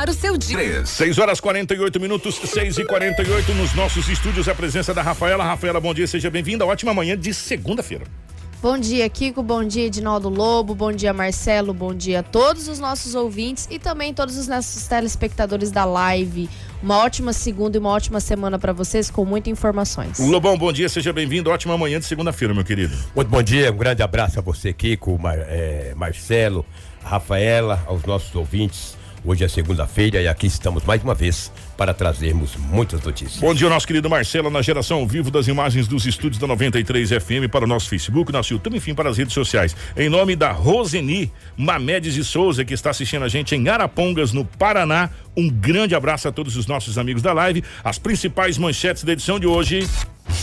começar o seu dia. 6 horas 48 minutos, 6 e 48 nos nossos estúdios. A presença da Rafaela. Rafaela, bom dia, seja bem-vinda. Ótima manhã de segunda-feira. Bom dia, Kiko. Bom dia, Edinaldo Lobo. Bom dia, Marcelo. Bom dia a todos os nossos ouvintes e também todos os nossos telespectadores da live. Uma ótima segunda e uma ótima semana para vocês com muitas informações. Lobão, bom dia, seja bem-vindo. Ótima manhã de segunda-feira, meu querido. Muito bom dia, um grande abraço a você, Kiko, Mar, é, Marcelo, Rafaela, aos nossos ouvintes. Hoje é segunda-feira e aqui estamos mais uma vez para trazermos muitas notícias. Bom dia, nosso querido Marcelo, na geração ao vivo das imagens dos estúdios da 93 FM para o nosso Facebook, nosso YouTube, enfim, para as redes sociais. Em nome da Roseni Mamedes de Souza, que está assistindo a gente em Arapongas, no Paraná. Um grande abraço a todos os nossos amigos da live. As principais manchetes da edição de hoje.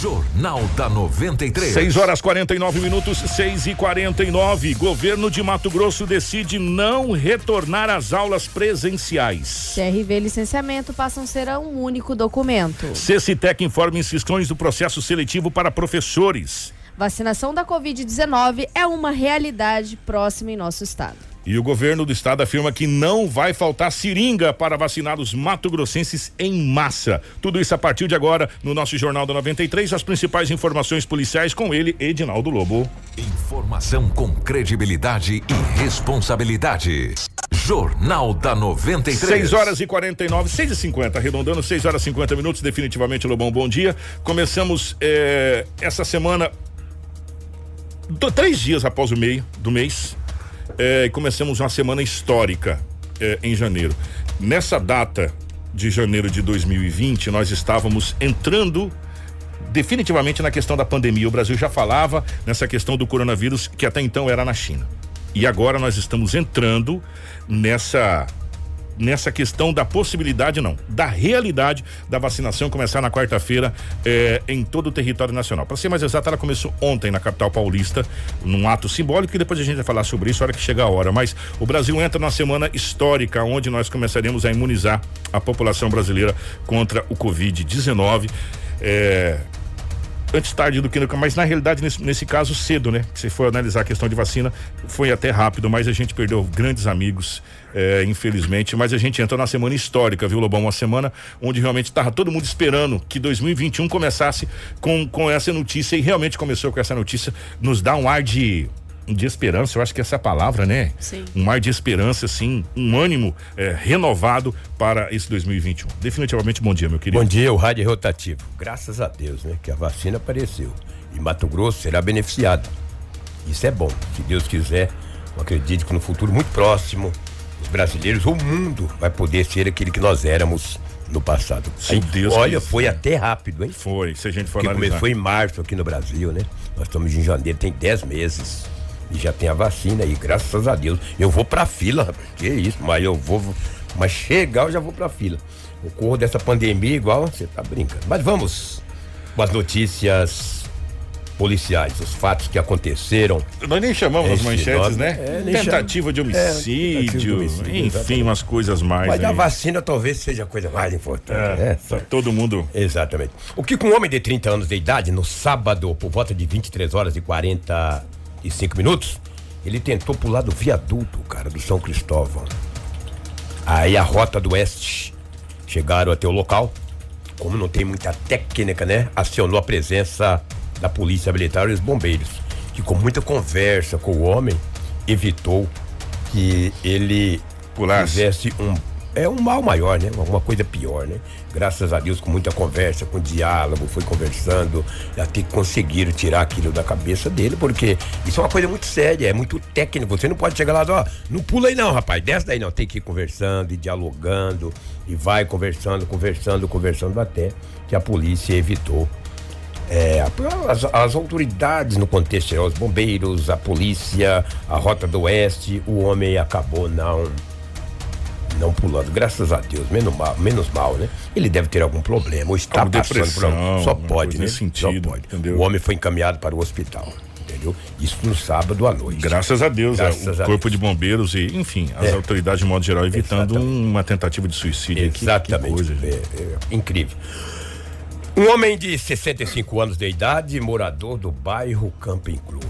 Jornal da 93. 6 horas 49 minutos, 6 e 49. Governo de Mato Grosso decide não retornar às aulas presenciais. CRV licenciamento passam a ser um único documento. CCTEC informa inscrições do processo seletivo para professores. Vacinação da Covid-19 é uma realidade próxima em nosso estado. E o governo do estado afirma que não vai faltar seringa para vacinar os mato-grossenses em massa. Tudo isso a partir de agora no nosso Jornal da 93, as principais informações policiais com ele, Edinaldo Lobo. Informação com credibilidade e responsabilidade. Jornal da 93. 6 horas e 49, 6 e 50, arredondando 6 horas e 50 minutos, definitivamente, Lobão, bom dia. Começamos eh, essa semana, do, três dias após o meio do mês, eh, e começamos uma semana histórica eh, em janeiro. Nessa data de janeiro de 2020, nós estávamos entrando definitivamente na questão da pandemia. O Brasil já falava nessa questão do coronavírus, que até então era na China. E agora nós estamos entrando nessa nessa questão da possibilidade, não, da realidade da vacinação começar na quarta-feira eh, em todo o território nacional. Para ser mais exato, ela começou ontem na capital paulista, num ato simbólico, e depois a gente vai falar sobre isso na hora que chegar a hora. Mas o Brasil entra numa semana histórica, onde nós começaremos a imunizar a população brasileira contra o Covid-19. Eh, antes tarde do que nunca, mas na realidade, nesse, nesse caso, cedo, né? Se for analisar a questão de vacina, foi até rápido, mas a gente perdeu grandes amigos, é, infelizmente. Mas a gente entra na semana histórica, viu, Lobão? Uma semana onde realmente estava todo mundo esperando que 2021 começasse com, com essa notícia e realmente começou com essa notícia. Nos dá um ar de de esperança, eu acho que essa é a palavra, né? Sim. Um ar de esperança, assim, um ânimo é, renovado para esse 2021. Definitivamente bom dia, meu querido. Bom dia, o rádio é rotativo. Graças a Deus, né? Que a vacina apareceu. E Mato Grosso será beneficiado. Isso é bom. Se Deus quiser, eu acredito que no futuro muito próximo, os brasileiros, o mundo vai poder ser aquele que nós éramos no passado. Se Aí, Deus olha, quiser. foi até rápido, hein? Foi, se a gente for Porque analisar. começou em março aqui no Brasil, né? Nós estamos em janeiro, tem 10 meses. E já tem a vacina aí, graças a Deus. Eu vou pra fila. Que isso, mas eu vou. Mas chegar eu já vou pra fila. O corro dessa pandemia, igual, você tá brincando. Mas vamos com as notícias policiais, os fatos que aconteceram. Nós nem chamamos as manchetes, nome- né? é, nem tentativa de homicídio, É, tentativa de homicídio, enfim, exatamente. umas coisas mais. Mas a aí. vacina talvez seja a coisa mais importante. É, né? todo mundo. Exatamente. O que com um homem de 30 anos de idade, no sábado, por volta de 23 horas e 45 minutos, ele tentou pular do viaduto, cara, do São Cristóvão. Aí a rota do oeste chegaram até o local. Como não tem muita técnica, né? Acionou a presença da polícia militar e os bombeiros. Que com muita conversa com o homem, evitou que ele Pulasse. fizesse um é um mal maior, né? Alguma coisa pior, né? Graças a Deus, com muita conversa, com diálogo, foi conversando, até conseguiram tirar aquilo da cabeça dele, porque isso é uma coisa muito séria, é muito técnico. Você não pode chegar lá, ó, não pula aí não, rapaz, desce daí não. Tem que ir conversando e dialogando, e vai conversando, conversando, conversando, até que a polícia evitou é, as, as autoridades no contexto os bombeiros, a polícia, a Rota do Oeste, o homem acabou não não pulando, graças a Deus, menos mal, menos mal, né? Ele deve ter algum problema, ou está Alguma passando por algum, só pode, né? sentido, só pode. entendeu? O homem foi encaminhado para o hospital, entendeu? Isso no sábado à noite. Graças a Deus, Graças é, o a Corpo Deus. de Bombeiros e, enfim, as É. autoridades de modo geral evitando Exatamente. uma tentativa de suicídio. aqui. Que Exatamente. coisa. É, é, incrível. Um homem de 65 anos de idade, morador do bairro Camping Clube.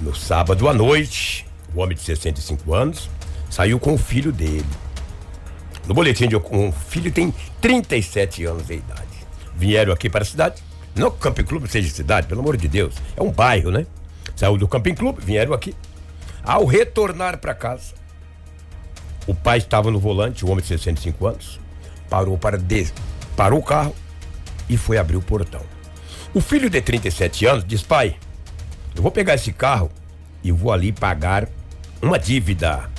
No sábado à noite, o homem de 65 anos saiu com o filho dele. No boletim de um filho tem 37 anos de idade. Vieram aqui para a cidade. Não que o Camping Clube seja cidade, pelo amor de Deus. É um bairro, né? Saiu do Camping Clube, vieram aqui. Ao retornar para casa, o pai estava no volante, o homem de 65 anos, parou para des... parou o carro e foi abrir o portão. O filho de 37 anos diz: "Pai, eu vou pegar esse carro e vou ali pagar uma dívida".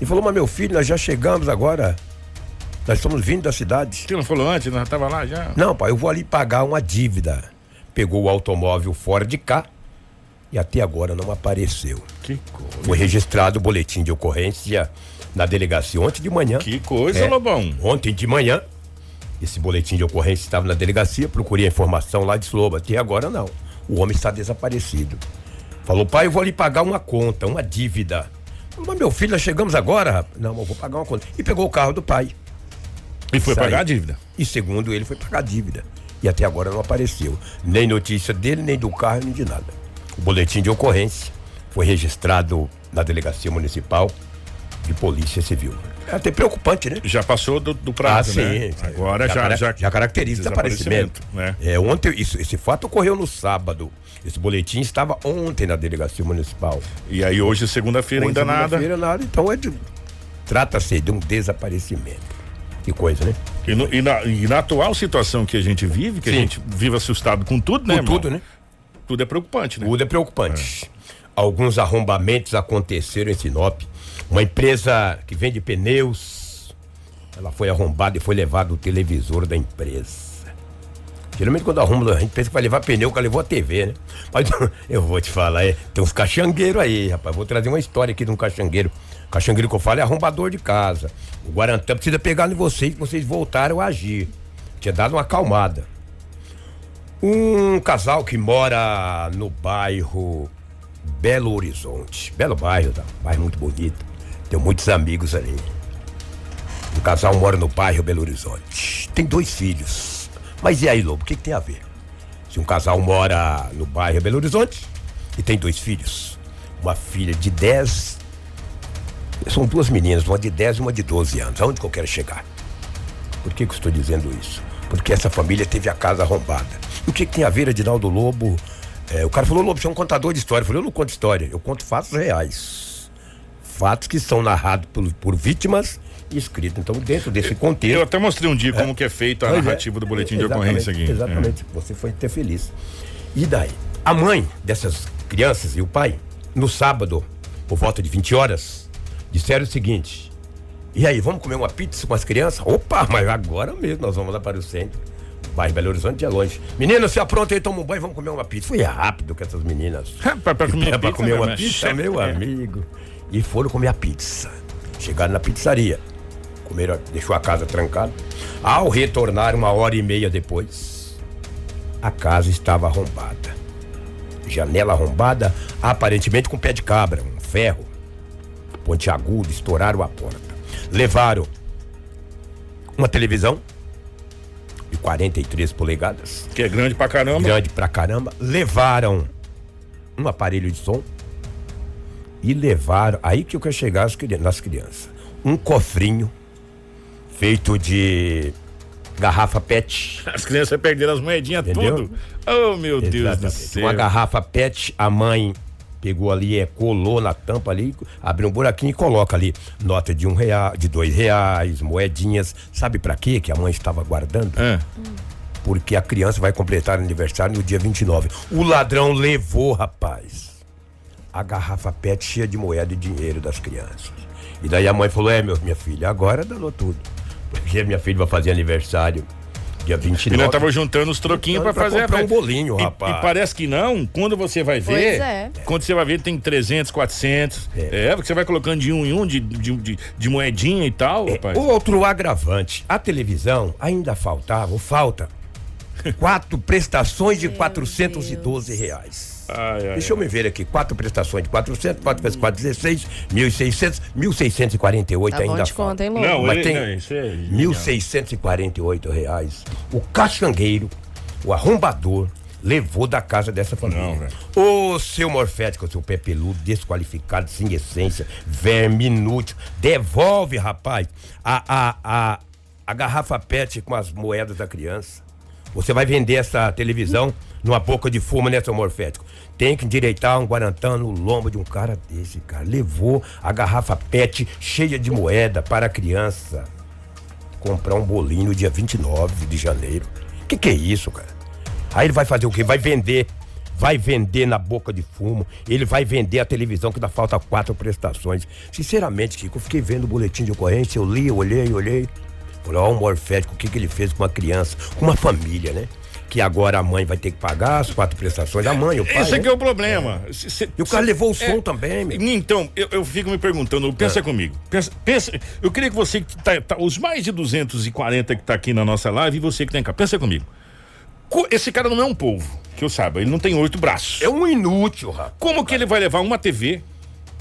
E falou: "Mas meu filho, nós já chegamos agora. Nós estamos vindo da cidade". Você não falou antes, nós tava lá já. Não, pai, eu vou ali pagar uma dívida. Pegou o automóvel fora de cá e até agora não apareceu. Que coisa. Foi registrado o boletim de ocorrência na delegacia ontem de manhã. Que coisa, É. Lobão. Ontem de manhã, esse boletim de ocorrência estava na delegacia, procurei a informação lá de Sloba. Até agora não. O homem está desaparecido. Falou, pai, eu vou ali pagar uma conta, uma dívida. Mas meu filho, nós chegamos agora. Não, eu vou pagar uma conta. E pegou o carro do pai. E foi Saiu. pagar a dívida. E segundo ele, foi pagar a dívida. E até agora não apareceu. Nem notícia dele, nem do carro, nem de nada. O boletim de ocorrência foi registrado na delegacia municipal de polícia civil. É até preocupante, né? Já passou do, do prazo, né? Agora já, cara- já, já caracteriza desaparecimento. né? É, ontem, isso, esse fato ocorreu no sábado. Esse boletim estava ontem na delegacia municipal. E aí hoje, segunda-feira, ainda nada. segunda-feira, nada. Então é de. Trata-se de um desaparecimento. Que coisa, né? E, no- e na, e na atual situação que a gente vive, que a Sim. gente vive assustado com tudo, né, Com irmão? tudo, né? Tudo é preocupante, né? Tudo é preocupante. Alguns arrombamentos aconteceram em Sinop. Uma empresa que vende pneus, ela foi arrombada e foi levado o televisor da empresa. Geralmente quando arromba, a gente pensa que vai levar pneu, que levou a TV, né? Mas eu vou te falar, é, tem uns caxangueiros aí, rapaz. Vou trazer uma história aqui de um caxangueiro. O caxangueiro que eu falo é arrombador de casa. O Guarantã precisa pegar em vocês, vocês voltaram a agir. Tinha dado uma acalmada. Um casal que mora no bairro Belo Horizonte. Belo bairro, tá? Bairro muito bonito. Tenho muitos amigos ali. O casal mora no bairro Belo Horizonte. Tem dois filhos. Mas e aí, Lobo, o que, que tem a ver? Se um casal mora no bairro Belo Horizonte e tem dois filhos, uma filha de 10. São duas meninas, uma de 10 e uma de 12 anos. Aonde que eu quero chegar? Por que, que eu estou dizendo isso? Porque essa família teve a casa arrombada. E o que, que tem a ver, Edinaldo Lobo? É, o cara falou, Lobo, você é um contador de história. Eu falei, eu não conto história, eu conto fatos reais. Fatos que são narrados por, por vítimas e escritos. Então, dentro desse contexto. Eu até mostrei um dia como que é feita a é. narrativa do boletim de ocorrência aqui. É. Exatamente. Você foi ter feliz. E daí? A mãe dessas crianças e o pai, no sábado, por volta de 20 horas, disseram o seguinte: E aí, vamos comer uma pizza com as crianças? Opa, mas agora mesmo nós vamos lá para o centro. Bairro Belo Horizonte é longe. Menina, se apronta aí, toma um banho, vamos comer uma pizza. Foi rápido com essas meninas. É, pra, pra comer, É, pra pizza, comer né, uma pizza, meu É. amigo. E foram comer a pizza. Chegaram na pizzaria. Comeram, deixou a casa trancada. Ao retornar uma hora e meia depois, a casa estava arrombada. Janela arrombada, aparentemente com pé de cabra, um ferro. Ponte aguda, estouraram a porta. Levaram uma televisão de 43 polegadas Que é grande pra caramba. grande pra caramba. Levaram um aparelho de som e levaram. Aí que eu quero chegar nas crianças. Um cofrinho feito de garrafa PET. As crianças perderam as moedinhas Entendeu? tudo. Oh, meu Deus do Exatamente. céu. Uma garrafa PET, a mãe pegou ali, é, colou na tampa ali, abriu um buraquinho e coloca ali nota de um real, de dois reais, moedinhas. Sabe pra quê que a mãe estava guardando? É. porque a criança vai completar aniversário no dia 29. O ladrão levou, rapaz, a garrafa PET cheia de moeda e dinheiro das crianças. E daí a mãe falou: É, meu, minha filha, agora danou tudo. Porque minha filha vai fazer aniversário dia E 29. nós tava juntando os troquinhos pra Pra fazer comprar a um bolinho, e, rapaz. E parece que não, quando você vai ver. Pois é. Quando você vai ver, tem 300, 400. É, É. porque você vai colocando de um em um, de, de, de, de moedinha e tal, rapaz. Outro agravante, a televisão ainda faltava, ou falta, quatro prestações de 412 reais. Ai, ai, Deixa eu me ver aqui, quatro prestações de 400, 4 vezes 4, 16, 1.600, 1.648 Tá bom ainda de falta. conta, hein, Lobo? Não, Mas ele, tem não, isso é genial. 1.648 reais. O caxangueiro, o arrombador, levou da casa dessa família. Não. Ô, seu morfético, seu pé peludo, desqualificado, sem essência, verme inútil, devolve, rapaz, a, a, a, a garrafa pet com as moedas da criança. Você vai vender essa televisão numa boca de fumo, né, seu morfético? Tem que endireitar um guarantã no lombo de um cara desse, cara. Levou a garrafa pet cheia de moeda para a criança comprar um bolinho no dia 29 de janeiro. Que que é isso, cara? Aí ele vai fazer o quê? Vai vender. Vai vender na boca de fumo. Ele vai vender a televisão que dá falta quatro prestações. Sinceramente, Kiko, eu fiquei vendo o boletim de ocorrência, eu li, olhei, olhei. Falei, ó, o morfético, o que, que ele fez com uma criança, com uma família, né? Que agora a mãe vai ter que pagar as quatro prestações, a mãe, o pai. Esse aqui né? é o problema. Se- se- E o cara se- levou o som é, também, meu. Então, eu, eu fico me perguntando, pensa Ah. comigo. Pensa, pensa, eu queria que você que tá, tá- os mais de 240 que tá aqui na nossa live e você que tá em cá, pensa comigo. Co- Esse cara não é um polvo, que eu saiba, ele não tem oito braços. É um inútil, rapaz. Como que ele vai levar uma TV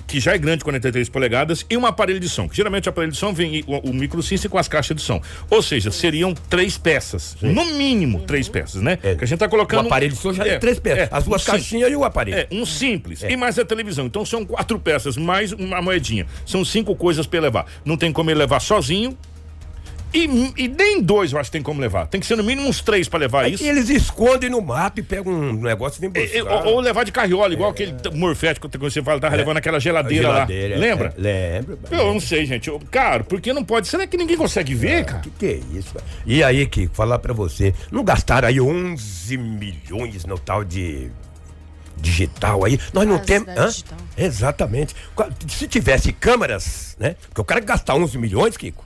que já é grande, 43 polegadas, e um aparelho de som? Que geralmente o aparelho de som vem o, o micro system com as caixas de som. Ou seja, seriam três peças. No mínimo, três peças, né? É. Que a gente tá colocando. O aparelho de som já é, três peças. As duas um sim- caixinhas e o aparelho. É, um simples. E mais a televisão. Então são quatro peças, mais uma moedinha. São cinco coisas ele levar. Não tem como ele levar sozinho. E, e nem dois eu acho que tem como levar. Tem que ser no mínimo uns três pra levar isso. E eles escondem no mato e pegam um negócio e vem E- e- buscar. ou, ou levar de carriola, igual aquele t- morfético que você fala, tava levando aquela geladeira, É. Geladeira, lá. Lembra? É, lembro. Eu não sei, gente. Eu- cara, porque não pode? Será que ninguém consegue ver, cara? Que que é isso? cara? E aí, Kiko, falar pra você, não gastaram aí 11 milhões no tal de digital aí? Nós não Ah, temos... Exatamente. Se tivesse câmeras, né? Porque o cara gastar 11 milhões, Kiko,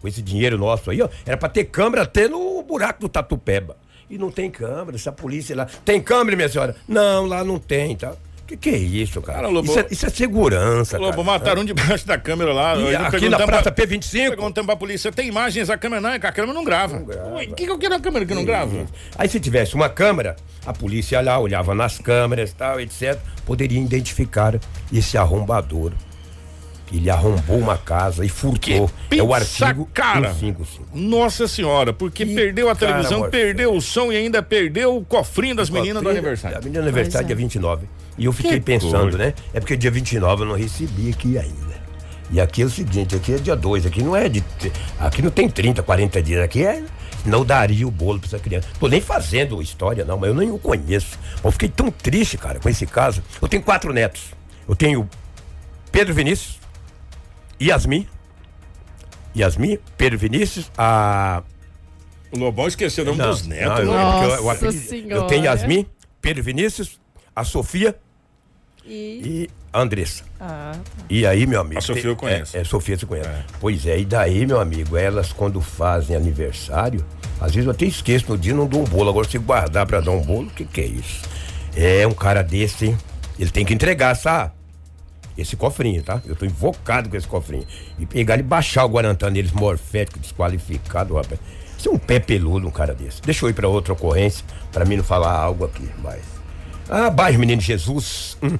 com esse dinheiro nosso aí, ó, era pra ter câmera até no buraco do Tatupeba. E não tem câmera, essa polícia lá... Tem câmera, minha senhora? Não, lá não tem, tá? Que que é isso, cara? Cara, Lobo- isso, é, isso é segurança, Lobo, cara. mataram um debaixo da câmera lá. E aqui na Praça pra- P25? Perguntando pra polícia, tem imagens, a câmera não, a câmera não grava. O que, que eu quero a câmera que não grava? Aí se tivesse uma câmera, a polícia ia lá, olhava nas câmeras tal, etc. Poderia identificar esse arrombador. Ele arrombou uma casa e furtou. Que é o artigo cara. 155. Nossa senhora, porque Que perdeu a cara, televisão, Morfeu. perdeu o som e ainda perdeu o cofrinho das meninas do A aniversário. menina do aniversário é. dia 29. E eu fiquei Que pensando, coisa. né? É porque dia 29 eu não recebi aqui ainda. E aqui é o seguinte, aqui é dia 2, aqui não é de. Aqui não tem 30, 40 dias, aqui é. Não daria o bolo pra essa criança. Tô nem fazendo história, não, mas eu nem o conheço. Eu fiquei tão triste, cara, com esse caso. Eu tenho quatro netos. Eu tenho Pedro Vinícius, Yasmin, Yasmin, Pedro Vinícius, a O Lobão esqueceu o nome dos netos. eu, né? é eu- eu eu tenho Yasmin, Pedro Vinícius, a Sofia E... e a Andressa. Ah, E aí, meu amigo. A Sofia tem- eu conheço. É, é, Sofia você conhece. Pois é, e daí, meu amigo, elas quando fazem aniversário, às vezes eu até esqueço no dia, não dou um bolo. Agora se guardar pra dar um bolo, o que que é isso? É um cara desse, hein? ele tem que entregar, sabe? Esse cofrinho, tá? Eu tô invocado com esse cofrinho. E pegar e baixar o Guarantã neles, morfético, desqualificado, rapaz. Isso é um pé peludo, um cara desse. Deixa eu ir pra outra ocorrência, pra mim não falar algo aqui mais. Ah, bairro Menino Jesus. hum.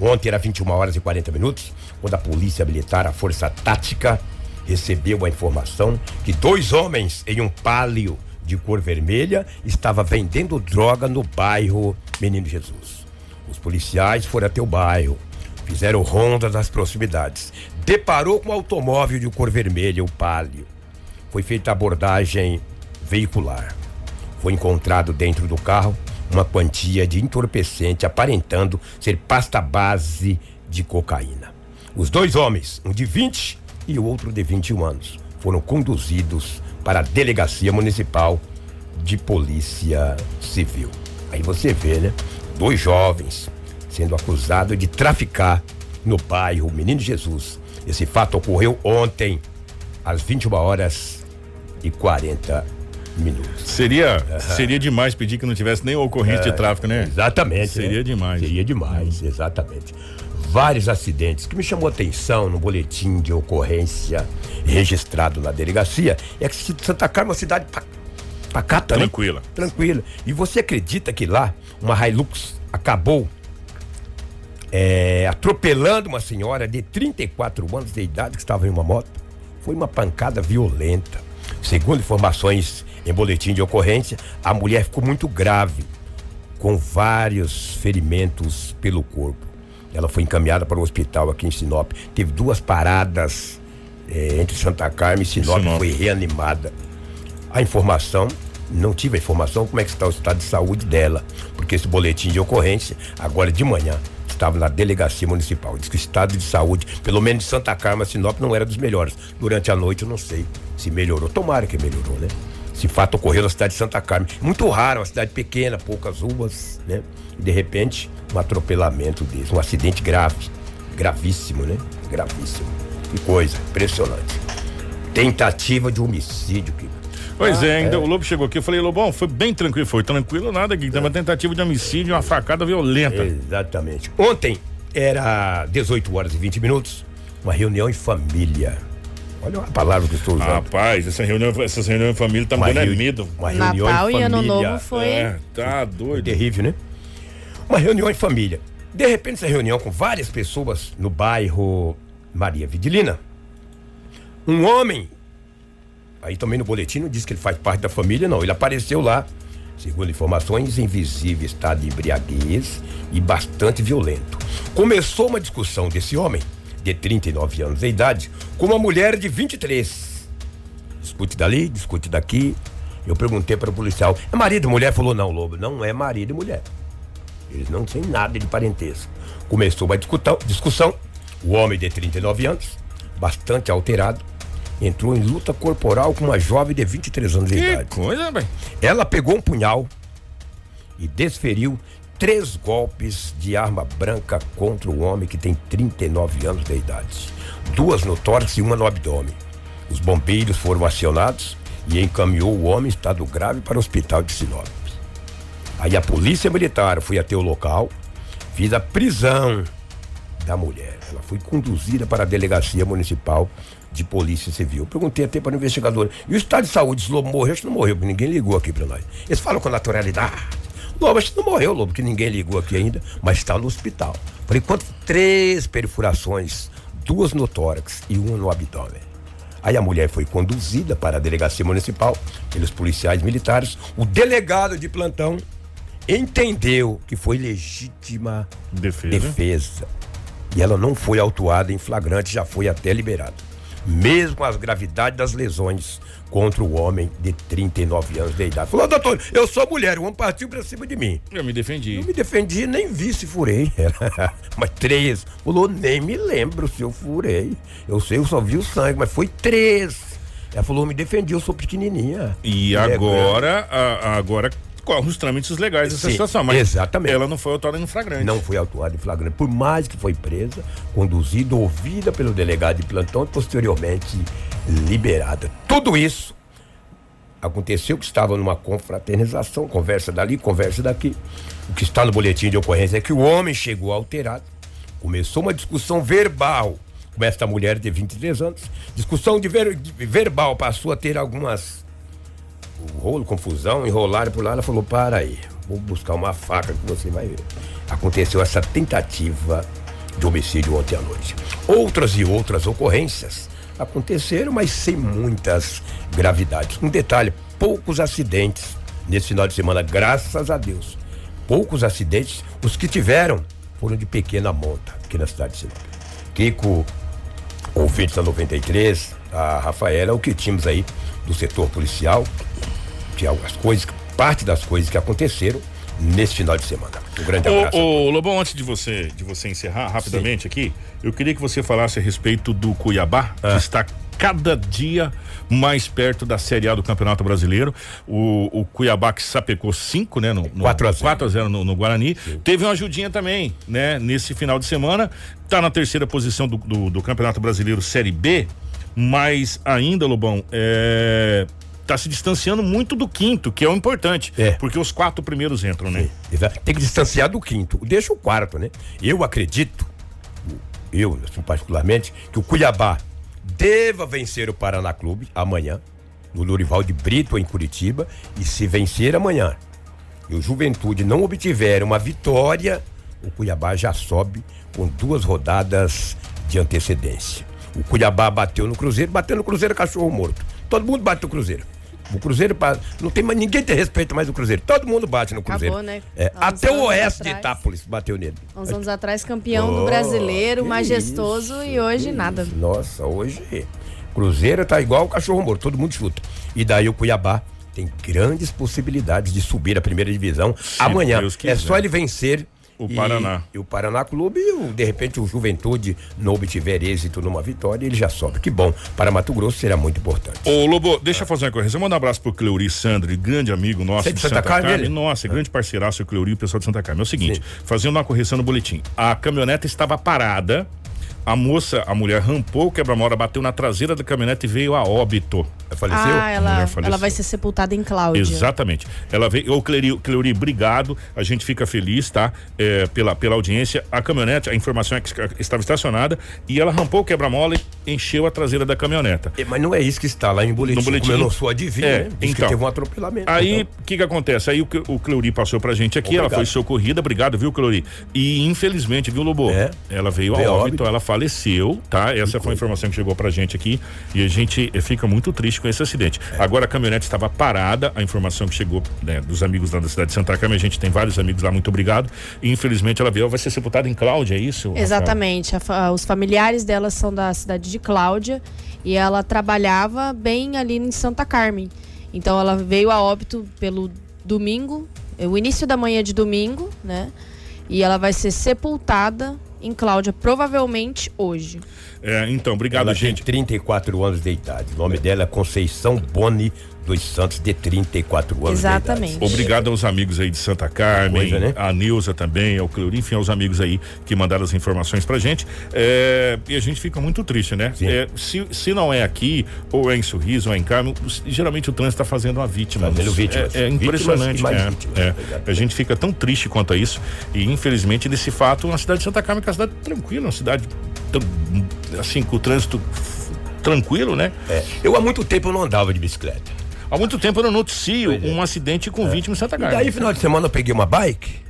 Ontem era 21 horas e 40 minutos, quando a Polícia Militar, a Força Tática, recebeu a informação que dois homens em um palio de cor vermelha estavam vendendo droga no bairro Menino Jesus. Os policiais foram até o bairro, fizeram ronda nas proximidades. Deparou com um automóvel de cor vermelha, o palio. Foi feita abordagem veicular. Foi encontrado dentro do carro uma quantia de entorpecente aparentando ser pasta base de cocaína. Os dois homens, um de 20 e o outro de 21 anos, foram conduzidos para a Delegacia Municipal de Polícia Civil. Aí você vê, né? Dois jovens sendo acusados de traficar no bairro Menino Jesus. Esse fato ocorreu ontem, às 21 horas e 40 minutos. Seria, seria demais pedir que não tivesse nem ocorrência de tráfico, né? Exatamente. Seria né? demais. Seria demais, exatamente. Vários acidentes. O que me chamou a atenção no boletim de ocorrência registrado na delegacia é que Santa Carmen é uma cidade pa- pacata, né? Tranquila. Tranquila. E você acredita que lá uma Hilux acabou é, atropelando uma senhora de 34 anos de idade que estava em uma moto? Foi uma pancada violenta. Segundo informações em boletim de ocorrência, a mulher ficou muito grave com vários ferimentos pelo corpo. Ela foi encaminhada para o hospital aqui em Sinop. Teve duas paradas eh, entre Santa Carmen e Sinop, Sinop. foi reanimada. A informação, não tive a informação como é que está o estado de saúde dela, porque esse boletim de ocorrência, agora de manhã, estava na delegacia municipal. Diz que o estado de saúde, pelo menos de Santa Carmen, Sinop, não era dos melhores. Durante a noite eu não sei se melhorou. Tomara que melhorou, né? Esse fato ocorreu na cidade de Santa Carmen. Muito raro, uma cidade pequena, poucas ruas, né? E de repente, um atropelamento desse, um acidente grave. Gravíssimo, né? Gravíssimo. Que coisa, impressionante. Tentativa de homicídio, que Pois é, ainda o Lobo chegou aqui, eu falei, Lobão, foi bem tranquilo, foi tranquilo nada, aqui, tem uma tentativa de homicídio, uma facada violenta. Exatamente. Ontem era 18 horas e 20 minutos, uma reunião em família. Olha a palavra que eu estou usando. Rapaz, essa reunião, essas reuniões em família tá me dando é reuni- medo. Uma reunião Natal em e Ano família. Novo foi. É, tá doido. Terrível, né? Uma reunião em família. De repente, essa reunião com várias pessoas no bairro Maria Vidilina. Um homem, aí também no boletim não diz que ele faz parte da família, não. Ele apareceu lá, segundo informações, em visível estado de embriaguez e bastante violento. Começou uma discussão desse homem, de 39 anos de idade, com uma mulher de 23. Discute dali, discute daqui. Eu perguntei para o policial: é marido e mulher? Falou: não, Lobo, não é marido e mulher. Eles não têm nada de parentesco. Começou uma discussão. O homem de 39 anos, bastante alterado, entrou em luta corporal com uma jovem de 23 anos de Que idade. coisa, velho. Ela pegou um punhal e desferiu três golpes de arma branca contra o homem que tem 39 anos de idade. Duas no tórax e uma no abdômen. Os bombeiros foram acionados e encaminhou o homem em estado grave para o hospital de Sinop. Aí a polícia militar foi até o local, fez a prisão da mulher. Ela foi conduzida para a delegacia municipal de polícia civil. Perguntei até para o investigador. E o estado de saúde, esse lobo morreu? Acho que não morreu, porque ninguém ligou aqui para nós. Eles falam com naturalidade. Lobo, acho que não morreu, Lobo, que ninguém ligou aqui ainda, mas está no hospital. Por enquanto, três perfurações, duas no tórax e uma no abdômen. Aí a mulher foi conduzida para a delegacia municipal pelos policiais militares. O delegado de plantão entendeu que foi legítima Defesa. defesa. E ela não foi autuada em flagrante, já foi até liberada. Mesmo as gravidades das lesões contra o homem de 39 anos de idade. Falou, doutor, eu sou mulher, o homem partiu pra cima de mim. Eu me defendi. Eu me defendi, nem vi se furei. mas três. Falou, nem me lembro se eu furei. Eu sei, eu só vi o sangue, mas foi três. Ela falou, me defendi, eu sou pequenininha. E é agora, a- agora corre os trâmites legais dessa Sim, situação. Mas exatamente. ela não foi autuada em flagrante. Não foi autuada em flagrante, por mais que foi presa, conduzida, ouvida pelo delegado de plantão e posteriormente liberada. Tudo isso aconteceu que estava numa confraternização, conversa dali, conversa daqui. O que está no boletim de ocorrência é que o homem chegou alterado, começou uma discussão verbal com esta mulher de 23 anos. Discussão de, ver- de verbal passou a ter algumas o rolo, confusão, enrolaram por lá. Ela falou: para aí, vou buscar uma faca que você vai ver. Aconteceu essa tentativa de homicídio ontem à noite. Outras e outras ocorrências aconteceram, mas sem muitas gravidades. Um detalhe: poucos acidentes nesse final de semana, graças a Deus. Poucos acidentes, os que tiveram foram de pequena monta aqui na cidade de Sinop. Kiko, ouvintes da 93, a Rafaela, o que tínhamos aí do setor policial, que algumas coisas, parte das coisas que aconteceram nesse final de semana. Um grande abraço. Ô, ô, Lobão, antes de você, de você encerrar rapidamente aqui, eu queria que você falasse a respeito do Cuiabá, Ah. que está cada dia mais perto da Série A do Campeonato Brasileiro. O, o Cuiabá que sapecou 5, né? No, no, 4 a 0. 4 a 0 no, no Guarani. Teve uma ajudinha também, né? Nesse final de semana. Tá na terceira posição do, do, do Campeonato Brasileiro Série B, mas ainda, Lobão, é. Tá se distanciando muito do quinto, que é o importante. É. Porque os quatro primeiros entram, né? Exato. Tem que distanciar do quinto. Deixa o quarto, né? Eu acredito, eu particularmente, que o Cuiabá deva vencer o Paraná Clube amanhã, no Lurival de Brito, em Curitiba, e se vencer amanhã e o Juventude não obtiver uma vitória, o Cuiabá já sobe com duas rodadas de antecedência. O Cuiabá bateu no Cruzeiro, bateu no Cruzeiro cachorro morto. Todo mundo bate no Cruzeiro. O Cruzeiro não tem mais ninguém tem respeito mais do Cruzeiro. Todo mundo bate no Cruzeiro. Acabou, né? É, até o Oeste atrás, de Itápolis bateu nele. Uns anos atrás campeão oh, do Brasileiro, majestoso isso, e hoje isso. nada. Nossa, hoje Cruzeiro tá igual o cachorro morto, todo mundo chuta. E daí o Cuiabá tem grandes possibilidades de subir a primeira divisão Sim, amanhã. É só ele vencer o e, Paraná. E o Paraná Clube, e de repente o Juventude não obtiver êxito numa vitória, ele já sobe. Que bom. Para Mato Grosso será muito importante. Ô, Lobo, deixa eu fazer uma correção. Manda um abraço pro Cleuri Sandri, grande amigo nosso de, de Santa, Santa Carme. Carme. Nossa, grande parceiraço, o Cleuri, o pessoal de Santa Carme. É o seguinte, Sim. fazendo uma correção no boletim. A caminhonete estava parada a moça, a mulher rampou o quebra-mola, bateu na traseira da caminhonete e veio a óbito. Faleceu? Ah, ela, ela vai ser sepultada em Cláudia. Exatamente. Ela veio, ô Cleuri, Cleuri, obrigado, a gente fica feliz, tá? É, pela, pela audiência. A caminhonete, a informação é que estava estacionada e ela rampou o quebra-mola e encheu a traseira da caminhoneta. É, mas não é isso que está lá em boletim, no boletim. Como eu não sou adivinho, é, né? Diz então, teve um atropelamento. Aí, então. o então. que que acontece? Aí o, o Cleuri passou pra gente aqui, obrigado. ela foi socorrida, obrigado, viu, Cleuri? E infelizmente, viu, Lobo? É. Ela veio, veio a óbito, óbito, ela faleceu, tá? Essa foi a informação que chegou pra gente aqui e a gente fica muito triste com esse acidente. Agora a caminhonete estava parada, a informação que chegou né, dos amigos lá da cidade de Santa Câmara, a gente tem vários amigos lá, muito obrigado. E infelizmente ela veio, vai ser sepultada em Cláudia, é isso? Exatamente. A, os familiares dela são da cidade de Cláudia e ela trabalhava bem ali em Santa Carmen. Então ela veio a óbito pelo domingo, o início da manhã de domingo, né? E ela vai ser sepultada em Cláudia, provavelmente hoje. É, então, obrigado, Ela gente. Tem 34 anos de idade. O nome dela é Conceição Boni dos Santos, de 34 anos Exatamente. Obrigado aos amigos aí de Santa Carmen, Coisa, né? a Nilza também, ao Cleurim, enfim, aos amigos aí que mandaram as informações pra gente. É, e a gente fica muito triste, né? É, se, se não é aqui, ou é em Sorriso, ou é em Carmo, geralmente o trânsito está fazendo uma vítima. Fazendo vítimas. É, é impressionante. É, vítimas, é, a gente fica tão triste quanto a isso. E infelizmente, desse fato, uma cidade de Santa Carmen é uma cidade tranquila, uma cidade assim, com o trânsito tranquilo, né? É. Eu há muito tempo não andava de bicicleta. Há muito tempo eu não noticio é. um acidente com é. vítima em Santa Catarina. E daí, final de semana, eu peguei uma bike.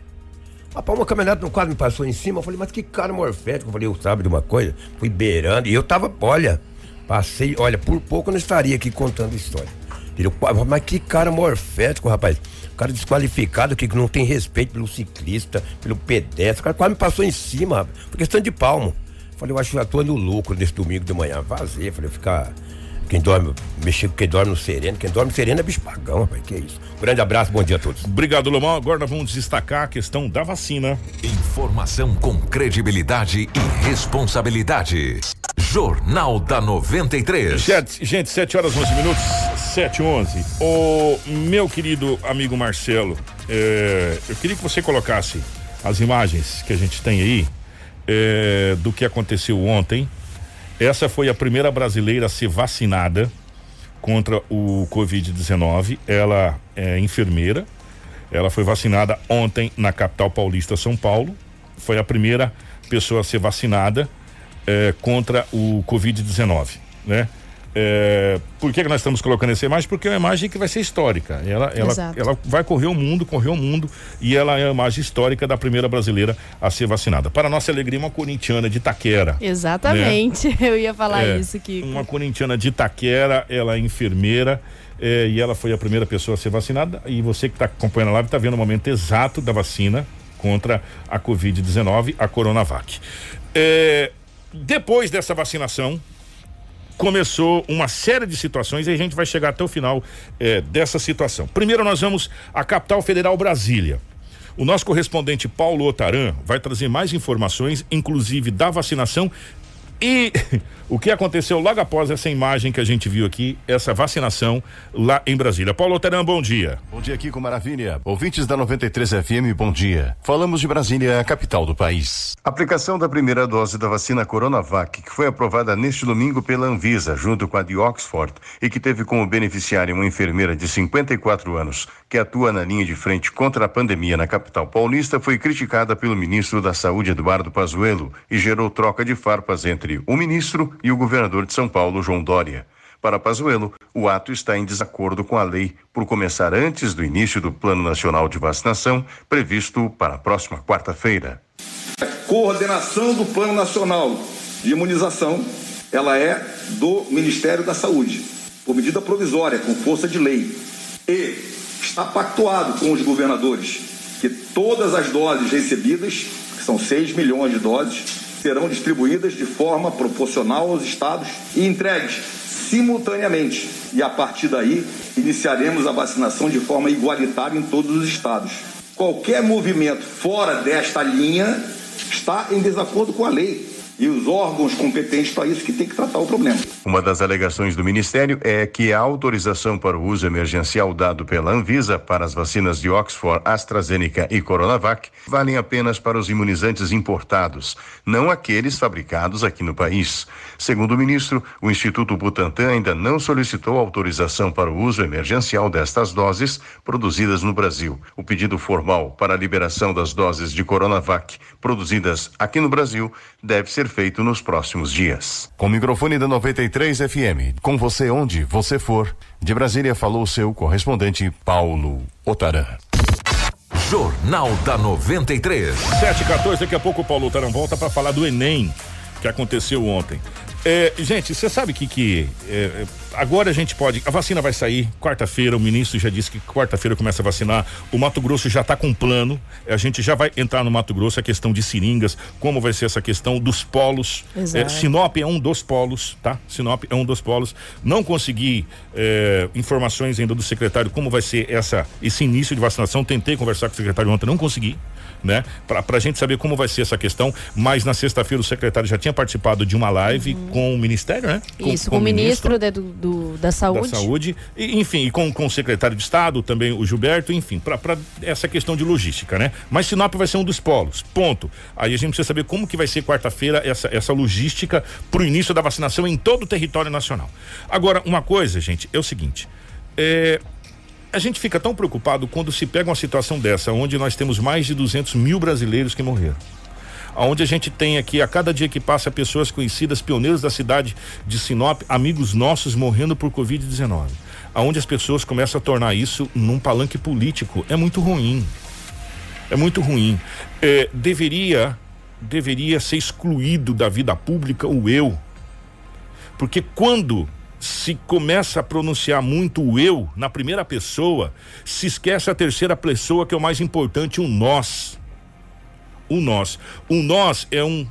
Rapaz, uma caminhonete no quadro me passou em cima. Eu falei, mas que cara morfético. Eu falei, eu sabe de uma coisa? Fui beirando e eu tava, olha, passei, olha, por pouco eu não estaria aqui contando história. Mas que cara morfético, rapaz. O cara desqualificado que não tem respeito pelo ciclista, pelo pedestre. O cara quase me passou em cima, rapaz. Foi questão de palmo. Falei, eu acho que já tô no lucro nesse domingo de manhã. Vazei, falei, ficar. Quem dorme, mexer com quem dorme no sereno, quem dorme no sereno é bicho pagão, rapaz, que é isso. grande abraço, bom dia a todos. Obrigado, Lomão. Agora nós vamos destacar a questão da vacina. Informação com credibilidade e responsabilidade. Jornal da 93. Gente, gente 7 horas 11 minutos, 7 e 11. O meu querido amigo Marcelo, é, eu queria que você colocasse as imagens que a gente tem aí é, do que aconteceu ontem. Essa foi a primeira brasileira a ser vacinada contra o Covid-19. Ela é enfermeira. Ela foi vacinada ontem na capital paulista, São Paulo. Foi a primeira pessoa a ser vacinada é, contra o Covid-19, né? É, por que, que nós estamos colocando essa imagem? Porque é uma imagem que vai ser histórica. Ela, ela, ela vai correr o mundo, correr o mundo, e ela é a imagem histórica da primeira brasileira a ser vacinada. Para nossa alegria, uma corintiana de Itaquera. Exatamente, né? eu ia falar é, isso, aqui. Uma corintiana de Itaquera, ela é enfermeira. É, e ela foi a primeira pessoa a ser vacinada. E você que está acompanhando a live está vendo o momento exato da vacina contra a Covid-19, a Coronavac. É, depois dessa vacinação, começou uma série de situações e a gente vai chegar até o final eh, dessa situação. Primeiro, nós vamos à capital federal Brasília. O nosso correspondente Paulo Otaran vai trazer mais informações, inclusive da vacinação e o que aconteceu logo após essa imagem que a gente viu aqui, essa vacinação lá em Brasília. Paulo Teran, bom dia. Bom dia, Kiko Maravilha. Ouvintes da 93 FM, bom dia. Falamos de Brasília, a capital do país. A aplicação da primeira dose da vacina Coronavac, que foi aprovada neste domingo pela Anvisa, junto com a de Oxford, e que teve como beneficiária uma enfermeira de 54 anos, que atua na linha de frente contra a pandemia na capital paulista, foi criticada pelo ministro da Saúde, Eduardo Pazuello, e gerou troca de farpas entre o ministro e o governador de São Paulo, João Dória. Para Pazuello, o ato está em desacordo com a lei por começar antes do início do Plano Nacional de Vacinação, previsto para a próxima quarta-feira. A coordenação do Plano Nacional de Imunização, ela é do Ministério da Saúde. por medida provisória, com força de lei, e está pactuado com os governadores que todas as doses recebidas, que são 6 milhões de doses, serão distribuídas de forma proporcional aos estados e entregues simultaneamente. E a partir daí, iniciaremos a vacinação de forma igualitária em todos os estados. Qualquer movimento fora desta linha está em desacordo com a lei e os órgãos competentes para isso que tem que tratar o problema. Uma das alegações do Ministério é que a autorização para o uso emergencial dado pela Anvisa para as vacinas de Oxford, AstraZeneca e Coronavac valem apenas para os imunizantes importados, não aqueles fabricados aqui no país. Segundo o ministro, o Instituto Butantan ainda não solicitou autorização para o uso emergencial destas doses produzidas no Brasil. O pedido formal para a liberação das doses de Coronavac produzidas aqui no Brasil deve ser feito nos próximos dias. Com o microfone da 93 FM, com você onde você for. De Brasília falou seu correspondente Paulo Otaran. Jornal da 93. 714, daqui a pouco o Paulo Otaran volta para falar do Enem que aconteceu ontem. É, gente, você sabe que que é, agora a gente pode. A vacina vai sair quarta-feira. O ministro já disse que quarta-feira começa a vacinar. O Mato Grosso já está com um plano. A gente já vai entrar no Mato Grosso a questão de seringas, como vai ser essa questão dos polos. É, Sinop é um dos polos, tá? Sinop é um dos polos. Não consegui é, informações ainda do secretário como vai ser essa esse início de vacinação. Tentei conversar com o secretário ontem, não consegui né? Para a gente saber como vai ser essa questão. Mas na sexta-feira o secretário já tinha participado de uma live uhum. com o Ministério, né? Com, Isso, com, com o ministro, ministro de, do, da Saúde. Da Saúde, e, enfim, e com, com o secretário de Estado, também o Gilberto, enfim, para essa questão de logística, né? Mas Sinop vai ser um dos polos, ponto. Aí a gente precisa saber como que vai ser quarta-feira essa, essa logística para o início da vacinação em todo o território nacional. Agora, uma coisa, gente, é o seguinte. É, a gente fica tão preocupado quando se pega uma situação dessa, onde nós temos mais de 200 mil brasileiros que morreram. Onde a gente tem aqui, a cada dia que passa, pessoas conhecidas, pioneiros da cidade de Sinop, amigos nossos morrendo por Covid-19. Aonde as pessoas começam a tornar isso num palanque político. É muito ruim. É muito ruim. É, deveria, deveria ser excluído da vida pública o eu. Porque quando se começa a pronunciar muito o eu na primeira pessoa, se esquece a terceira pessoa que é o mais importante, o nós. O nós. O nós é um,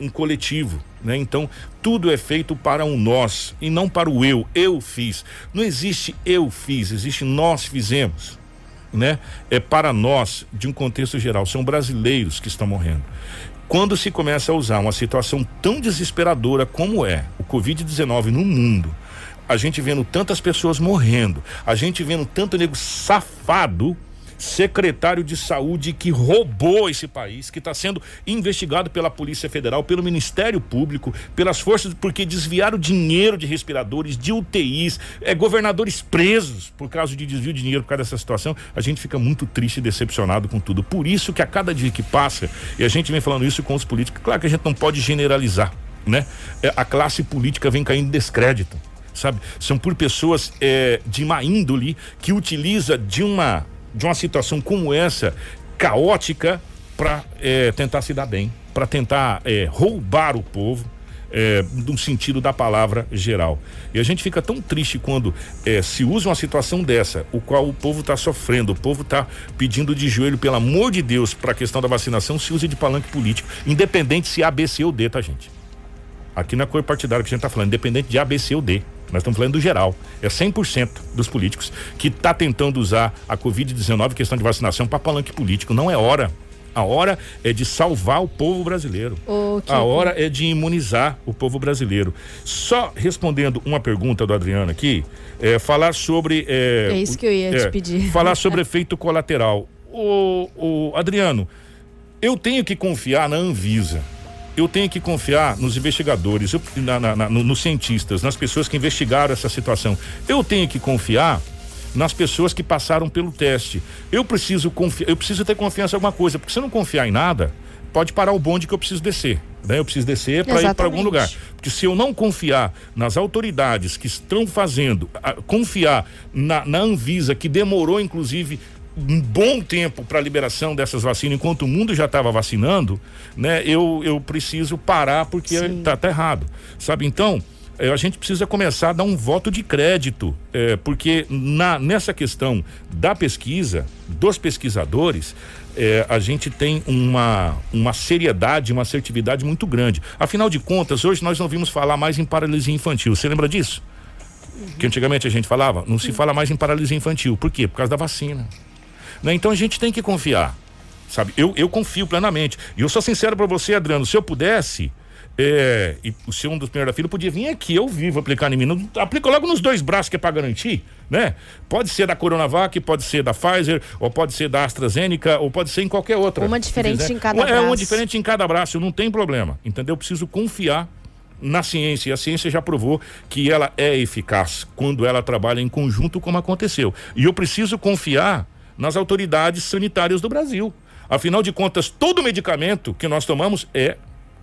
um coletivo, né? Então, tudo é feito para um nós e não para o eu. Eu fiz. Não existe eu fiz, existe nós fizemos. Né? É para nós, de um contexto geral, são brasileiros que estão morrendo. Quando se começa a usar uma situação tão desesperadora como é o Covid-19 no mundo, a gente vendo tantas pessoas morrendo, a gente vendo tanto nego safado, secretário de saúde que roubou esse país, que está sendo investigado pela Polícia Federal, pelo Ministério Público, pelas forças, porque desviaram dinheiro de respiradores, de UTIs, é, governadores presos por causa de desvio de dinheiro por causa dessa situação. A gente fica muito triste e decepcionado com tudo. Por isso que a cada dia que passa, e a gente vem falando isso com os políticos, claro que a gente não pode generalizar, né? É, a classe política vem caindo em descrédito sabe? São por pessoas é, de má índole que utiliza de uma de uma situação como essa caótica para é, tentar se dar bem, para tentar é, roubar o povo. É, no sentido da palavra geral. E a gente fica tão triste quando é, se usa uma situação dessa, o qual o povo está sofrendo, o povo está pedindo de joelho, pelo amor de Deus, para a questão da vacinação, se use de palanque político, independente se é A, B, C ou D, tá, gente? Aqui na cor partidária que a gente está falando, independente de A, B, C ou D. Nós estamos falando do geral. É 100% dos políticos que está tentando usar a Covid-19, questão de vacinação, para palanque político. Não é hora. A hora é de salvar o povo brasileiro. a hora é de imunizar o povo brasileiro. Só respondendo uma pergunta do Adriano aqui, é, falar sobre. É, é isso que eu ia é, te pedir. Falar sobre efeito colateral. O, o Adriano, eu tenho que confiar na Anvisa eu tenho que confiar nos investigadores, eu, na, na, na, no, nos cientistas, nas pessoas que investigaram essa situação. Eu tenho que confiar nas pessoas que passaram pelo teste. Eu preciso confiar, eu preciso ter confiança em alguma coisa, porque se eu não confiar em nada, pode parar o bonde que eu preciso descer. Né? Eu preciso descer para ir para algum lugar. Porque se eu não confiar nas autoridades que estão fazendo, a, confiar na, na Anvisa, que demorou, inclusive, um bom tempo para a liberação dessas vacinas, enquanto o mundo já estava vacinando, né? Eu, eu preciso parar porque está tá errado, sabe? Então, a gente precisa começar a dar um voto de crédito, é, porque na, nessa questão da pesquisa, dos pesquisadores, é, a gente tem uma, uma seriedade, uma assertividade muito grande. Afinal de contas, hoje nós não vimos falar mais em paralisia infantil. Você lembra disso? Uhum. Que antigamente a gente falava? Não se fala mais em paralisia infantil. Por quê? Por causa da vacina. Né? Então a gente tem que confiar. Sabe? Eu, eu confio plenamente. E eu sou sincero para você, Adriano, se eu pudesse, é, e o seu um dos primeiros da fila podia vir aqui, eu vivo aplicar em mim. Não, aplica logo nos dois braços que é para garantir, né? Pode ser da Coronavac, pode ser da Pfizer, ou pode ser da AstraZeneca, ou pode ser em qualquer outra. Uma diferente em cada braço. É, uma diferente em cada braço, não tem problema, entendeu? Eu preciso confiar na ciência, e a ciência já provou que ela é eficaz quando ela trabalha em conjunto como aconteceu. E eu preciso confiar nas autoridades sanitárias do Brasil. Afinal de contas, todo medicamento que nós tomamos é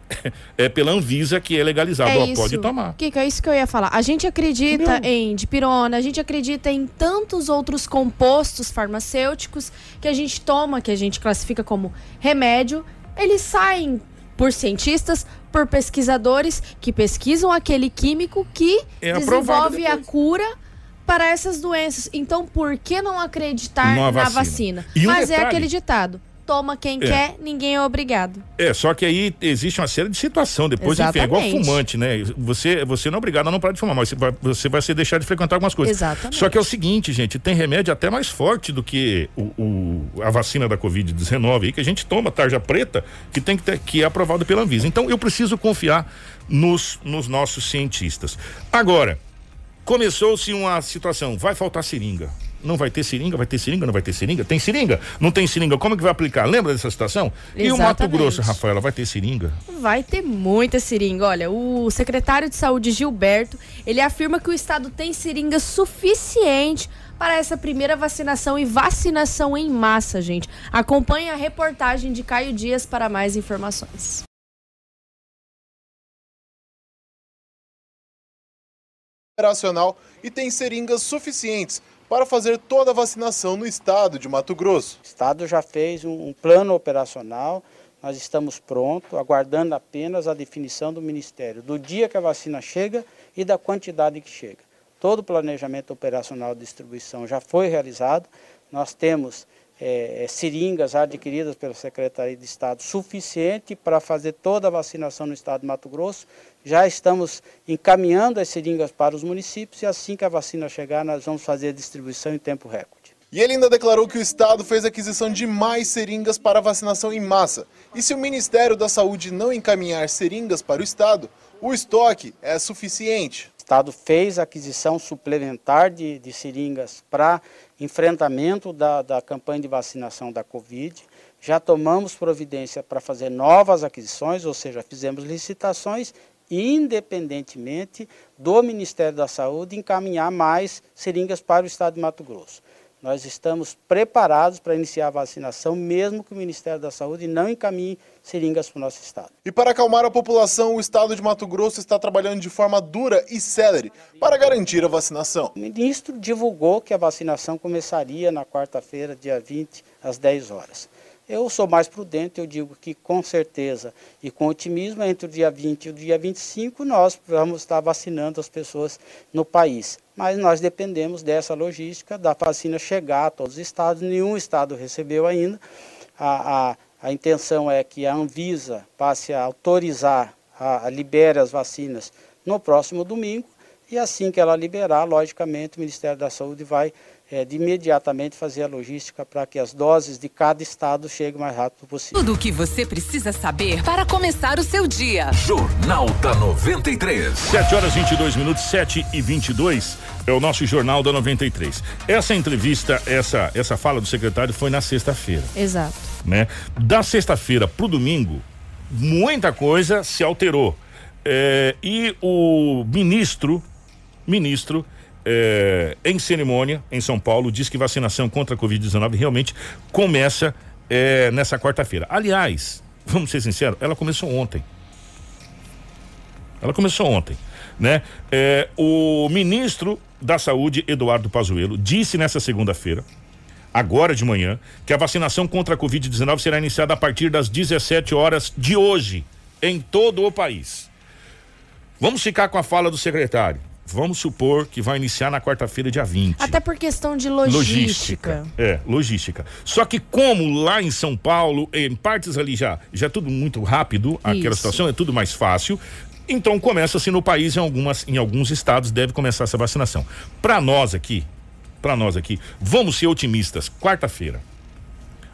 é pela Anvisa que é legalizado. É isso. pode tomar. Kika, é isso que eu ia falar. A gente acredita em dipirona, a gente acredita em tantos outros compostos farmacêuticos que a gente toma, que a gente classifica como remédio. Eles saem por cientistas, por pesquisadores que pesquisam aquele químico que é desenvolve a cura para essas doenças. Então, por que não acreditar na vacina? vacina? Um Mas detalhe, é aquele ditado: toma quem é. quer, ninguém é obrigado. É, só que aí existe uma série de situação. Depois, Exatamente. enfim, é igual fumante, né? Você, você não é obrigado a não parar de fumar, mas você vai, você vai ser deixar de frequentar algumas coisas. Exatamente. Só que é o seguinte, gente, tem remédio até mais forte do que o, o a vacina da Covid-19 aí, que a gente toma, tarja preta, que tem que ter, que é aprovado pela Anvisa. Então, eu preciso confiar nos, nos nossos cientistas. Agora, começou-se uma situação, vai faltar seringa. Não vai ter seringa, vai ter seringa, não vai ter seringa? Tem seringa? Não tem seringa, como é que vai aplicar? Lembra dessa situação? Exatamente. E o Mato Grosso, Rafaela, vai ter seringa? Vai ter muita seringa. Olha, o secretário de Saúde, Gilberto, ele afirma que o estado tem seringa suficiente para essa primeira vacinação e vacinação em massa, gente. Acompanhe a reportagem de Caio Dias para mais informações. Operacional e tem seringas suficientes para fazer toda a vacinação no estado de Mato Grosso. O estado já fez um plano operacional, nós estamos prontos, aguardando apenas a definição do Ministério do dia que a vacina chega e da quantidade que chega. Todo o planejamento operacional de distribuição já foi realizado, nós temos é, seringas adquiridas pela Secretaria de Estado suficiente para fazer toda a vacinação no estado de Mato Grosso. Já estamos encaminhando as seringas para os municípios e assim que a vacina chegar, nós vamos fazer a distribuição em tempo recorde. E ele ainda declarou que o Estado fez aquisição de mais seringas para vacinação em massa. E se o Ministério da Saúde não encaminhar seringas para o Estado, o estoque é suficiente. O Estado fez aquisição suplementar de, de seringas para enfrentamento da, da campanha de vacinação da Covid. Já tomamos providência para fazer novas aquisições, ou seja, fizemos licitações independentemente do Ministério da Saúde encaminhar mais seringas para o estado de Mato Grosso. Nós estamos preparados para iniciar a vacinação, mesmo que o Ministério da Saúde não encaminhe seringas para o nosso estado. E para acalmar a população, o estado de Mato Grosso está trabalhando de forma dura e célere para garantir a vacinação. O ministro divulgou que a vacinação começaria na quarta-feira, dia 20, às 10 horas. Eu sou mais prudente, eu digo que com certeza e com otimismo, entre o dia 20 e o dia 25, nós vamos estar vacinando as pessoas no país. Mas nós dependemos dessa logística, da vacina chegar a todos os estados, nenhum estado recebeu ainda. A, a, a intenção é que a Anvisa passe a autorizar, a, a libere as vacinas no próximo domingo, e assim que ela liberar, logicamente, o Ministério da Saúde vai é, de imediatamente fazer a logística para que as doses de cada estado cheguem o mais rápido possível. Tudo o que você precisa saber para começar o seu dia. Jornal da 93. 7 horas 22 minutos, 7 e 22 é o nosso Jornal da 93. Essa entrevista, essa, essa fala do secretário foi na sexta-feira. Exato. Né? Da sexta-feira para o domingo, muita coisa se alterou. É, e o ministro, ministro, é, em cerimônia em São Paulo, diz que vacinação contra a Covid-19 realmente começa é, nessa quarta-feira. Aliás, vamos ser sinceros, ela começou ontem. Ela começou ontem, né? É, o ministro da Saúde, Eduardo Pazuello, disse nessa segunda-feira, agora de manhã, que a vacinação contra a Covid-19 será iniciada a partir das 17 horas de hoje, em todo o país. Vamos ficar com a fala do secretário. Vamos supor que vai iniciar na quarta-feira, dia 20. Até por questão de logística. logística. É, logística. Só que como lá em São Paulo, em partes ali já, já é tudo muito rápido, aquela Isso. situação é tudo mais fácil. Então começa-se no país em algumas em alguns estados deve começar essa vacinação. Para nós aqui, para nós aqui, vamos ser otimistas. Quarta-feira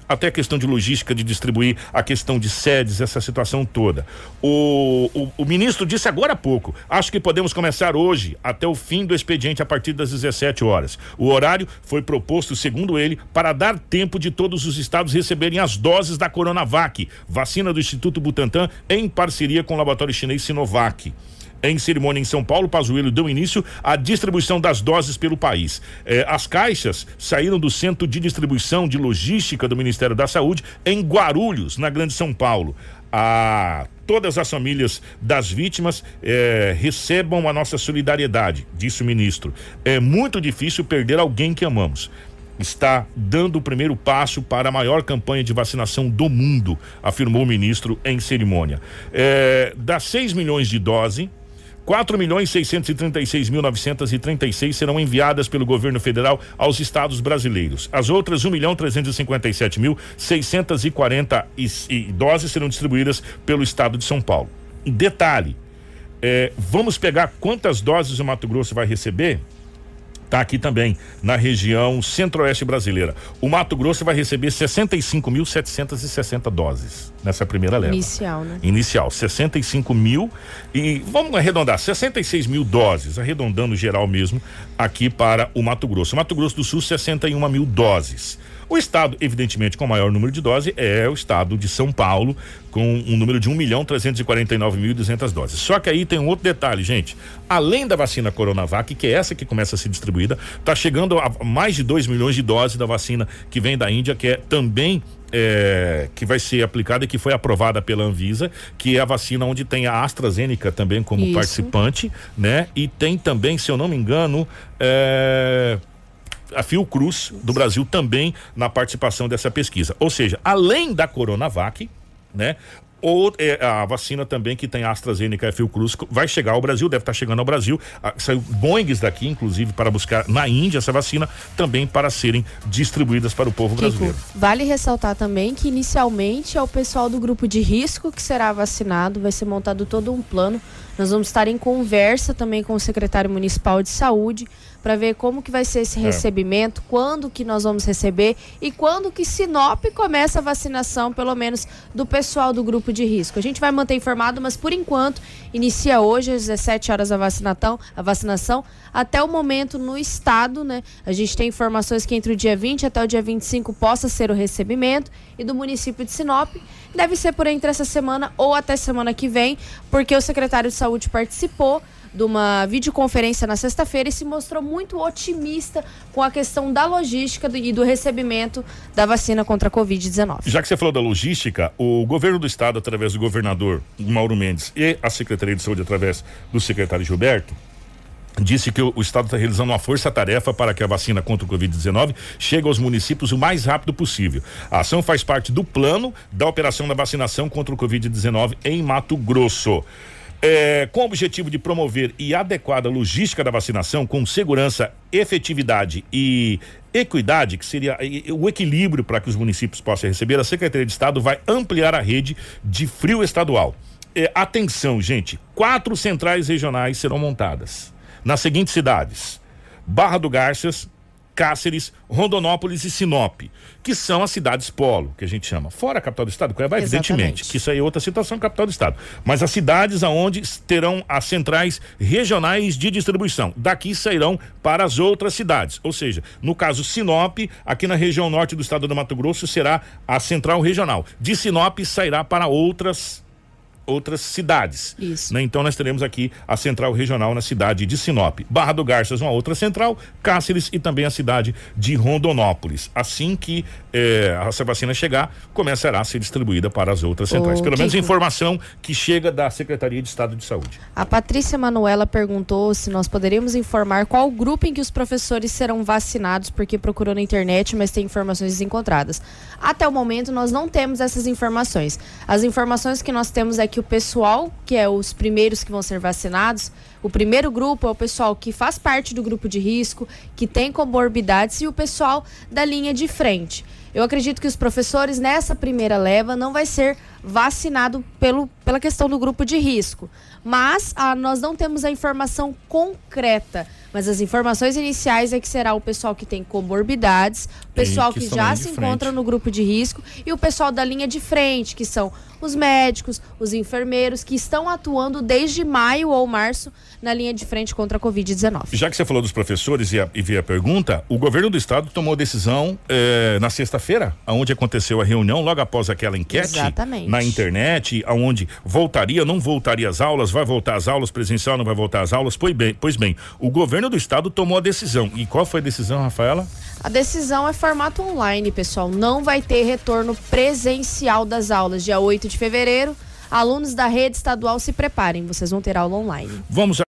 até a questão de logística, de distribuir, a questão de sedes, essa situação toda. O, o, o, ministro disse agora há pouco: acho que podemos começar hoje, até o fim do expediente, a partir das 17 horas. O horário foi proposto, segundo ele, para dar tempo de todos os estados receberem as doses da Coronavac, vacina do Instituto Butantan, em parceria com o laboratório chinês Sinovac. Em cerimônia em São Paulo, Pazuello deu início à distribuição das doses pelo país. Eh, as caixas saíram do centro de distribuição de logística do Ministério da Saúde em Guarulhos, na Grande São Paulo. A todas as famílias das vítimas eh, recebam a nossa solidariedade, disse o ministro. É muito difícil perder alguém que amamos está dando o primeiro passo para a maior campanha de vacinação do mundo, afirmou o ministro em cerimônia. É, das 6 milhões de doses, 4 milhões 636 mil 936 serão enviadas pelo governo federal aos estados brasileiros. As outras 1 milhão 357 mil 640 doses serão distribuídas pelo estado de São Paulo. Detalhe: é, vamos pegar quantas doses o Mato Grosso vai receber? Está aqui também na região centro-oeste brasileira. O Mato Grosso vai receber 65.760 doses nessa primeira leva. Inicial, né? Inicial, 65 mil e vamos arredondar, 66 mil doses, arredondando geral mesmo, aqui para o Mato Grosso. Mato Grosso do Sul, 61 mil doses. O estado, evidentemente, com maior número de doses é o estado de São Paulo, com um número de 1 milhão 349 mil 200 doses. Só que aí tem um outro detalhe, gente. Além da vacina Coronavac, que é essa que começa a ser distribuída, está chegando a mais de 2 milhões de doses da vacina que vem da Índia, que é também é, que vai ser aplicada e que foi aprovada pela Anvisa, que é a vacina onde tem a AstraZeneca também como Isso. participante, né? E tem também, se eu não me engano, é, a Fiocruz do Brasil também na participação dessa pesquisa. Ou seja, além da Coronavac, né? Ou é, a vacina também que tem AstraZeneca e Fiocruz vai chegar ao Brasil, deve estar chegando ao Brasil. Ah, saiu Boeings daqui, inclusive, para buscar na Índia essa vacina, também para serem distribuídas para o povo Kiko, brasileiro. vale ressaltar também que inicialmente é o pessoal do grupo de risco que será vacinado, vai ser montado todo um plano. Nós vamos estar em conversa também com o secretário municipal de saúde para ver como que vai ser esse É. recebimento, quando que nós vamos receber e quando que Sinop começa a vacinação, pelo menos do pessoal do grupo de risco. A gente vai manter informado, mas por enquanto inicia hoje às 17 horas a vacinação, a vacinação até o momento no estado, né? A gente tem informações que entre o dia 20 até o dia 25 possa ser o recebimento e do município de Sinop deve ser por entre essa semana ou até semana que vem, porque o secretário de saúde participou de uma videoconferência na sexta-feira e se mostrou muito otimista com a questão da logística e do recebimento da vacina contra a Covid-19. Já que você falou da logística, o governo do estado, através do governador Mauro Mendes e a Secretaria de Saúde, através do secretário Gilberto, disse que o, o estado está realizando uma força-tarefa para que a vacina contra o Covid-19 chegue aos municípios o mais rápido possível. A ação faz parte do plano da operação da vacinação contra o Covid-19 em Mato Grosso. É, com o objetivo de promover e adequada logística da vacinação com segurança, efetividade e equidade, que seria o equilíbrio para que os municípios possam receber, a Secretaria de Estado vai ampliar a rede de frio estadual. É, atenção, gente, quatro centrais regionais serão montadas nas seguintes cidades: Barra do Garças, Cáceres, Rondonópolis e Sinop, que são as cidades polo, que a gente chama. Fora a capital do estado, Cuiabá, Exatamente. evidentemente, que isso aí é outra situação, capital do estado. Mas as cidades aonde terão as centrais regionais de distribuição. Daqui sairão para as outras cidades. Ou seja, no caso Sinop, aqui na região norte do estado do Mato Grosso, será a central regional. De Sinop sairá para outras outras cidades. Isso. né? Então nós teremos aqui a central regional na cidade de Sinop. Barra do Garças, uma outra central, Cáceres e também a cidade de Rondonópolis. Assim que eh, essa vacina chegar, começará a ser distribuída para as outras centrais. Ô, Pelo menos Kiko. informação que chega da Secretaria de Estado de Saúde. A Patrícia Manuela perguntou se nós poderíamos informar qual grupo em que os professores serão vacinados, porque procurou na internet, mas tem informações desencontradas. Até o momento, nós não temos essas informações. As informações que nós temos é que o pessoal, que é os primeiros que vão ser vacinados, o primeiro grupo é o pessoal que faz parte do grupo de risco, que tem comorbidades e o pessoal da linha de frente. Eu acredito que os professores nessa primeira leva não vai ser vacinado pelo, pela questão do grupo de risco. Mas ah, nós não temos a informação concreta. Mas as informações iniciais é que será o pessoal que tem comorbidades, o pessoal que, que já se encontra no grupo de risco e o pessoal da linha de frente, que são os médicos, os enfermeiros que estão atuando desde maio ou março na linha de frente contra a Covid-19. Já que você falou dos professores e, a, e veio a pergunta, o governo do estado tomou decisão eh, na sexta-feira, onde aconteceu a reunião, logo após aquela enquete Exatamente. na internet, aonde voltaria, não voltaria às aulas, vai voltar às aulas, presencial, não vai voltar às aulas. Pois bem, pois bem, o governo do estado tomou a decisão. E qual foi a decisão, Rafaela? A decisão é formato online, pessoal. Não vai ter retorno presencial das aulas. Dia 8 de fevereiro, alunos da rede estadual se preparem. Vocês vão ter aula online. Vamos a...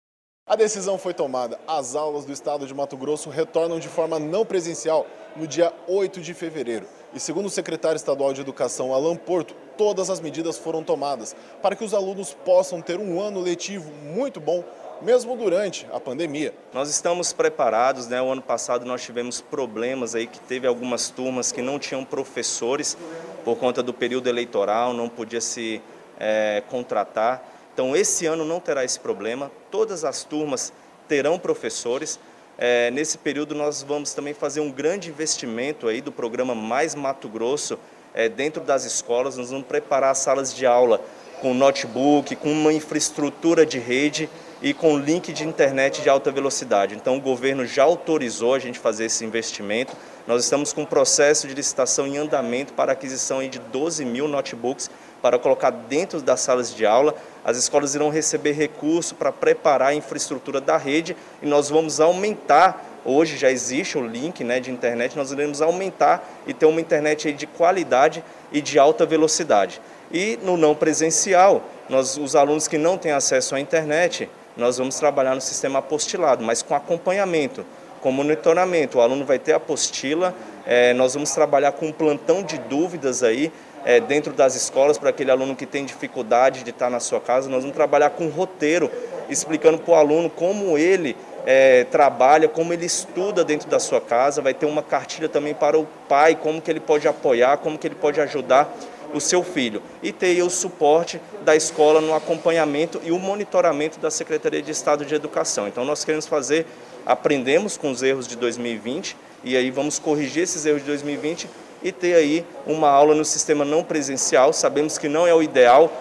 a decisão foi tomada. As aulas do estado de Mato Grosso retornam de forma não presencial no dia 8 de fevereiro. E segundo o secretário estadual de Educação, Alan Porto, todas as medidas foram tomadas para que os alunos possam ter um ano letivo muito bom mesmo durante a pandemia. Nós estamos preparados, né? O ano passado nós tivemos problemas aí que teve algumas turmas que não tinham professores por conta do período eleitoral, não podia se é, contratar. Então esse ano não terá esse problema. Todas as turmas terão professores. É, nesse período nós vamos também fazer um grande investimento aí do programa Mais Mato Grosso é, dentro das escolas. Nós vamos preparar salas de aula com notebook, com uma infraestrutura de rede e com link de internet de alta velocidade. Então, o governo já autorizou a gente fazer esse investimento. Nós estamos com um processo de licitação em andamento para aquisição de 12 mil notebooks para colocar dentro das salas de aula. As escolas irão receber recurso para preparar a infraestrutura da rede e nós vamos aumentar. Hoje já existe o link né, de internet, nós iremos aumentar e ter uma internet de qualidade e de alta velocidade. E no não presencial, nós, os alunos que não têm acesso à internet, nós vamos trabalhar no sistema apostilado, mas com acompanhamento, com monitoramento. O aluno vai ter apostila, é, nós vamos trabalhar com um plantão de dúvidas aí é, dentro das escolas para aquele aluno que tem dificuldade de estar na sua casa. Nós vamos trabalhar com um roteiro, explicando para o aluno como ele é, trabalha, como ele estuda dentro da sua casa. Vai ter uma cartilha também para o pai, como que ele pode apoiar, como que ele pode ajudar o seu filho e ter o suporte da escola no acompanhamento e o monitoramento da Secretaria de Estado de Educação. Então nós queremos fazer, aprendemos com os erros de 2020 e aí vamos corrigir esses erros de 2020 e ter aí uma aula no sistema não presencial. Sabemos que não é o ideal,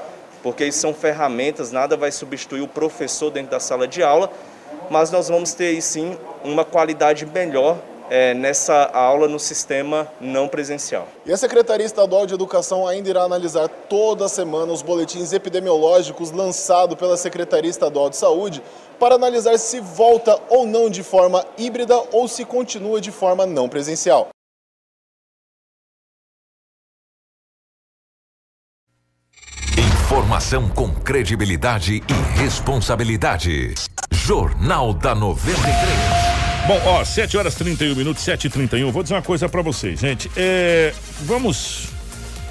porque isso são ferramentas, nada vai substituir o professor dentro da sala de aula, mas nós vamos ter aí sim uma qualidade melhor é, nessa aula no sistema não presencial. E a Secretaria Estadual de Educação ainda irá analisar toda semana os boletins epidemiológicos lançados pela Secretaria Estadual de Saúde para analisar se volta ou não de forma híbrida ou se continua de forma não presencial. Informação com credibilidade e responsabilidade. Jornal da 93. Bom, ó, 7 horas 31 minutos, 7 e 31 Vou dizer uma coisa para vocês, gente. É, vamos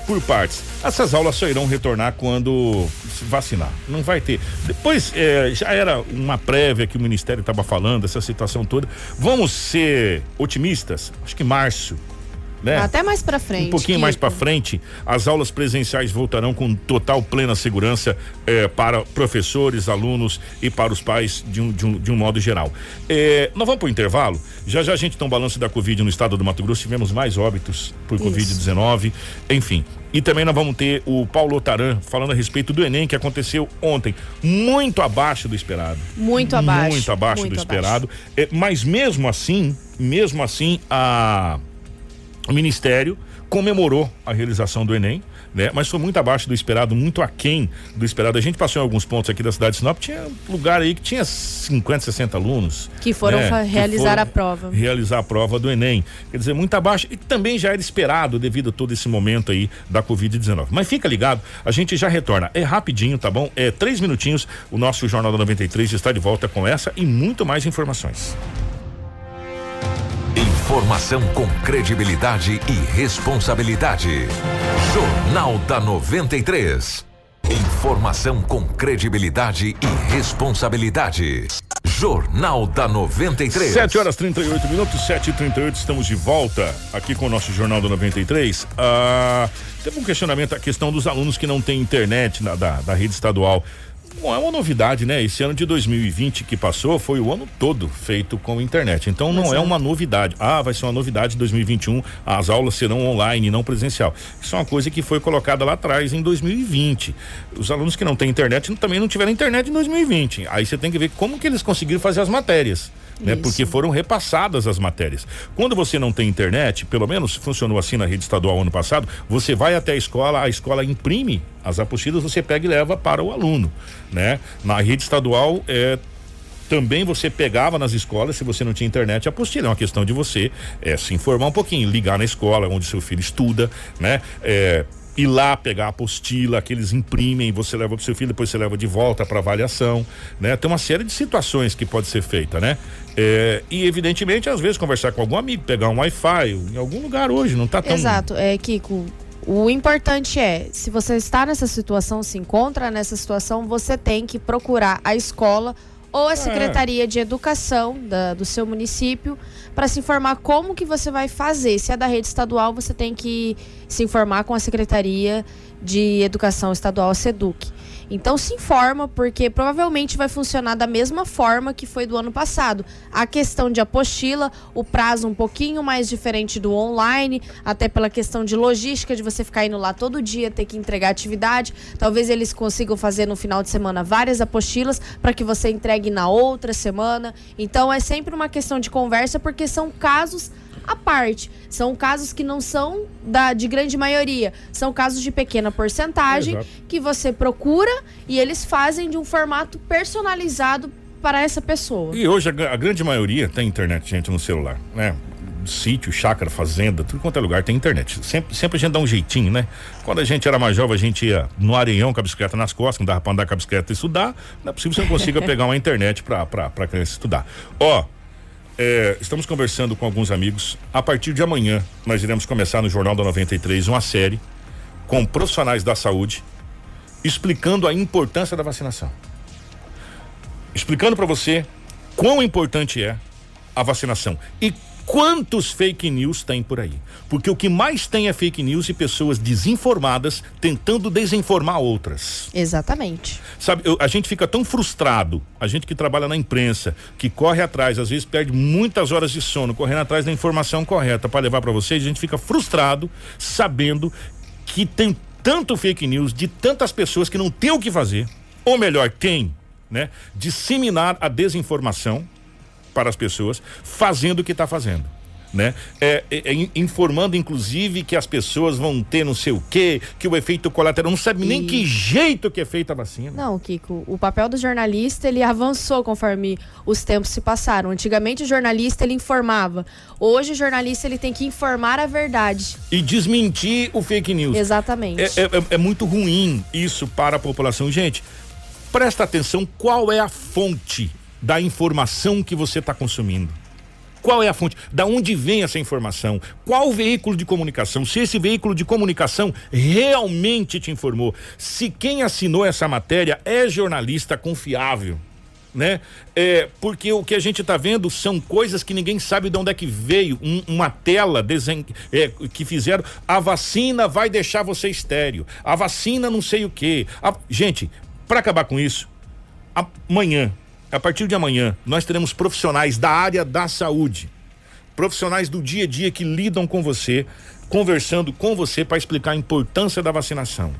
por partes. Essas aulas só irão retornar quando se vacinar. Não vai ter. Depois, é, já era uma prévia que o Ministério estava falando, essa situação toda. Vamos ser otimistas? Acho que março né? Até mais para frente. Um pouquinho Kiko. mais para frente, as aulas presenciais voltarão com total plena segurança eh, para professores, alunos e para os pais de um, de um, de um modo geral. Eh, nós vamos para o intervalo. Já já a gente tem um balanço da Covid no estado do Mato Grosso. Tivemos mais óbitos por Covid-19. Enfim. E também nós vamos ter o Paulo Taran falando a respeito do Enem que aconteceu ontem, muito abaixo do esperado. Muito abaixo. Muito abaixo muito do abaixo. esperado. Eh, mas mesmo assim, mesmo assim, a o Ministério comemorou a realização do Enem, né? Mas foi muito abaixo do esperado, muito aquém do esperado. A gente passou em alguns pontos aqui da cidade de Sinop, tinha lugar aí que tinha 50, 60 alunos. Que foram né? realizar que foram a prova. Realizar a prova do Enem. Quer dizer, muito abaixo. E também já era esperado devido a todo esse momento aí da Covid-19. Mas fica ligado, a gente já retorna. É rapidinho, tá bom? É três minutinhos. O nosso Jornal da 93 está de volta com essa e muito mais informações. Informação com credibilidade e responsabilidade. Jornal da 93. Informação com credibilidade e responsabilidade. Jornal da 93. 7 horas 38 minutos, 7 e 38 estamos de volta aqui com o nosso Jornal da 93. Ah, teve um questionamento a questão dos alunos que não têm internet na, da, da rede estadual. Bom, é uma novidade, né? Esse ano de 2020 que passou foi o ano todo feito com internet. Então não é é uma novidade. Ah, vai ser uma novidade em 2021, as aulas serão online, não presencial. Isso é uma coisa que foi colocada lá atrás em 2020. Os alunos que não têm internet também não tiveram internet em 2020. Aí você tem que ver como que eles conseguiram fazer as matérias né? Porque foram repassadas as matérias. Quando você não tem internet, pelo menos funcionou assim na rede estadual ano passado, você vai até a escola, a escola imprime as apostilas, você pega e leva para o aluno, né? Na rede estadual é também você pegava nas escolas, se você não tinha internet, a apostila. É uma questão de você é, se informar um pouquinho, ligar na escola onde seu filho estuda, né? É, ir lá pegar a apostila que eles imprimem, você leva para seu filho, depois você leva de volta para avaliação, né? Tem uma série de situações que pode ser feita, né? É, e evidentemente às vezes conversar com algum amigo, pegar um Wi-Fi em algum lugar hoje, não tá tão Exato, é Kiko, o importante é, se você está nessa situação, se encontra nessa situação, você tem que procurar a escola ou a é. Secretaria de Educação da, do seu município para se informar como que você vai fazer. Se é da rede estadual, você tem que se informar com a Secretaria de Educação Estadual, a SEDUC. Então se informa, porque provavelmente vai funcionar da mesma forma que foi do ano passado. A questão de apostila, o prazo um pouquinho mais diferente do online, até pela questão de logística, de você ficar indo lá todo dia, ter que entregar atividade. Talvez eles consigam fazer no final de semana várias apostilas para que você entregue na outra semana. Então é sempre uma questão de conversa, porque são casos à parte. São casos que não são da, de grande maioria, são casos de pequena porcentagem Exato. que você procura e eles fazem de um formato personalizado para essa pessoa. E hoje a, a grande maioria tem internet, gente, no celular, né? sítio, chácara, fazenda, tudo quanto é lugar tem internet. Sempre, sempre a gente dá um jeitinho, né? Quando a gente era mais jovem, a gente ia no areião com a bicicleta nas costas, não dava pra andar com a bicicleta e estudar. Não é possível que você não consiga pegar uma internet pra, pra, pra criança estudar. Ó, é, estamos conversando com alguns amigos. A partir de amanhã, nós iremos começar no Jornal da 93 uma série com profissionais da saúde explicando a importância da vacinação. Explicando para você quão importante é a vacinação e quantos fake news tem por aí. Porque o que mais tem é fake news e pessoas desinformadas tentando desinformar outras. Exatamente. Sabe, eu, a gente fica tão frustrado, a gente que trabalha na imprensa, que corre atrás, às vezes perde muitas horas de sono correndo atrás da informação correta para levar para vocês, a gente fica frustrado sabendo que tem tanto fake news de tantas pessoas que não tem o que fazer, ou melhor, tem, né? Disseminar a desinformação para as pessoas, fazendo o que está fazendo. Né? É, é, é, informando inclusive que as pessoas vão ter não sei o quê, que o efeito colateral não sabe e... nem que jeito que é feita a vacina. Não, Kiko, o papel do jornalista ele avançou conforme os tempos se passaram. Antigamente o jornalista ele informava, hoje o jornalista ele tem que informar a verdade e desmentir o fake news. Exatamente. É, é, é, é muito ruim isso para a população, gente. Presta atenção qual é a fonte da informação que você está consumindo. Qual é a fonte? Da onde vem essa informação? Qual veículo de comunicação? Se esse veículo de comunicação realmente te informou, se quem assinou essa matéria é jornalista confiável, né? É, porque o que a gente está vendo são coisas que ninguém sabe de onde é que veio. Um, uma tela desen, é, que fizeram. A vacina vai deixar você estéreo. A vacina não sei o quê. A, gente, para acabar com isso, amanhã a partir de amanhã, nós teremos profissionais da área da saúde, profissionais do dia a dia que lidam com você, conversando com você para explicar a importância da vacinação.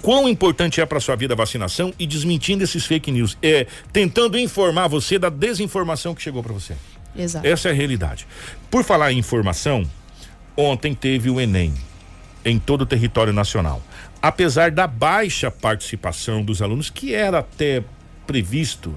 Quão importante é para sua vida a vacinação e desmentindo esses fake news, é tentando informar você da desinformação que chegou para você. Exato. Essa é a realidade. Por falar em informação, ontem teve o ENEM em todo o território nacional. Apesar da baixa participação dos alunos, que era até previsto.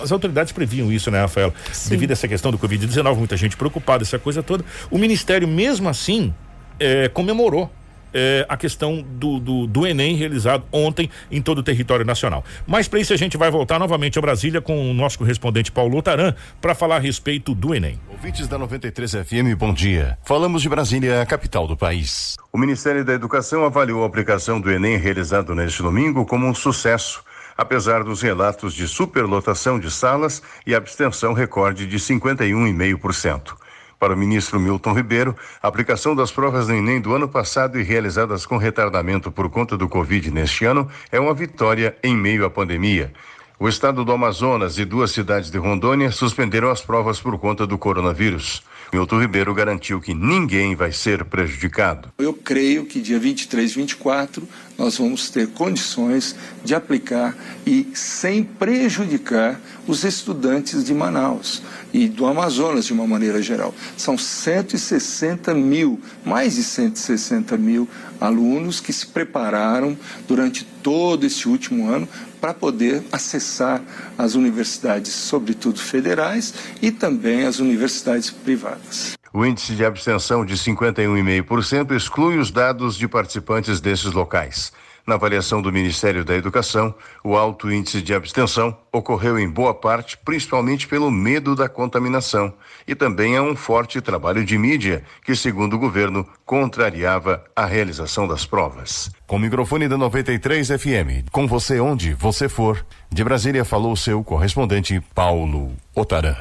As autoridades previam isso, né, Rafael? Sim. Devido a essa questão do Covid-19, muita gente preocupada, essa coisa toda. O Ministério, mesmo assim, é, comemorou eh, a questão do, do, do, Enem realizado ontem em todo o território nacional. Mas para isso a gente vai voltar novamente a Brasília com o nosso correspondente Paulo Taran para falar a respeito do Enem. Ouvintes da 93 FM, bom dia. Falamos de Brasília, a capital do país. O Ministério da Educação avaliou a aplicação do Enem realizado neste domingo como um sucesso apesar dos relatos de superlotação de salas e abstenção recorde de 51,5%. Para o ministro Milton Ribeiro, a aplicação das provas do Enem do ano passado e realizadas com retardamento por conta do Covid neste ano é uma vitória em meio à pandemia. O estado do Amazonas e duas cidades de Rondônia suspenderam as provas por conta do coronavírus. Milton Ribeiro garantiu que ninguém vai ser prejudicado. Eu creio que dia 23 e 24 nós vamos ter condições de aplicar e sem prejudicar os estudantes de Manaus e do Amazonas de uma maneira geral. São 160 mil, mais de 160 mil alunos que se prepararam durante todo esse último ano para poder acessar as universidades, sobretudo federais, e também as universidades privadas. O índice de abstenção de 51,5% exclui os dados de participantes desses locais. Na avaliação do Ministério da Educação, o alto índice de abstenção ocorreu em boa parte principalmente pelo medo da contaminação e também a um forte trabalho de mídia que, segundo o governo, contrariava a realização das provas. Com o microfone da 93 FM, com você onde você for, de Brasília falou seu correspondente Paulo Otaran.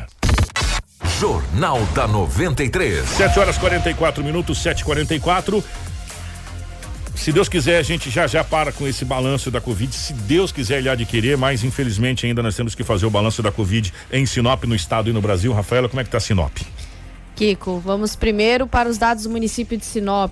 Jornal da 93. 7 horas 44 minutos, 7h44. Se Deus quiser, a gente já já para com esse balanço da Covid. Se Deus quiser, ele querer, mas infelizmente ainda nós temos que fazer o balanço da Covid em Sinop, no estado e no Brasil. Rafaela, como é que tá Sinop? Kiko, vamos primeiro para os dados do município de Sinop.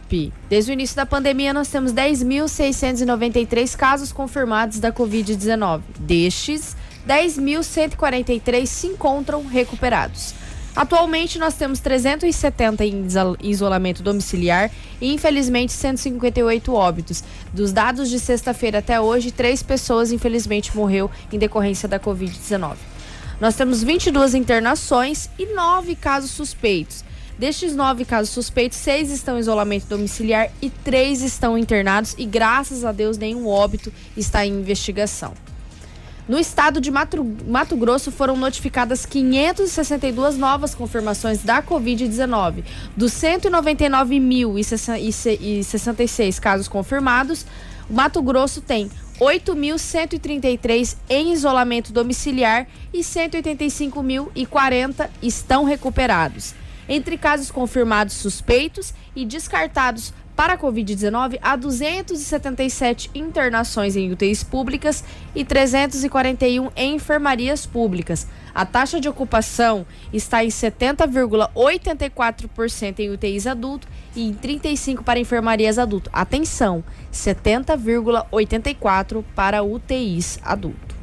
Desde o início da pandemia, nós temos 10.693 casos confirmados da Covid-19. Destes, 10.143 se encontram recuperados. Atualmente nós temos 370 em isolamento domiciliar e infelizmente 158 óbitos. Dos dados de sexta-feira até hoje, três pessoas infelizmente morreu em decorrência da Covid-19. Nós temos 22 internações e nove casos suspeitos. Destes nove casos suspeitos, seis estão em isolamento domiciliar e três estão internados e graças a Deus nenhum óbito está em investigação. No estado de Mato, Mato Grosso foram notificadas 562 novas confirmações da Covid-19. Dos 199.066 casos confirmados, o Mato Grosso tem 8.133 em isolamento domiciliar e 185.040 estão recuperados. Entre casos confirmados suspeitos e descartados para a Covid-19, há 277 internações em UTIs públicas e 341 em enfermarias públicas. A taxa de ocupação está em 70,84% em UTIs adulto e em 35% para enfermarias adulto. Atenção, 70,84% para UTIs adulto.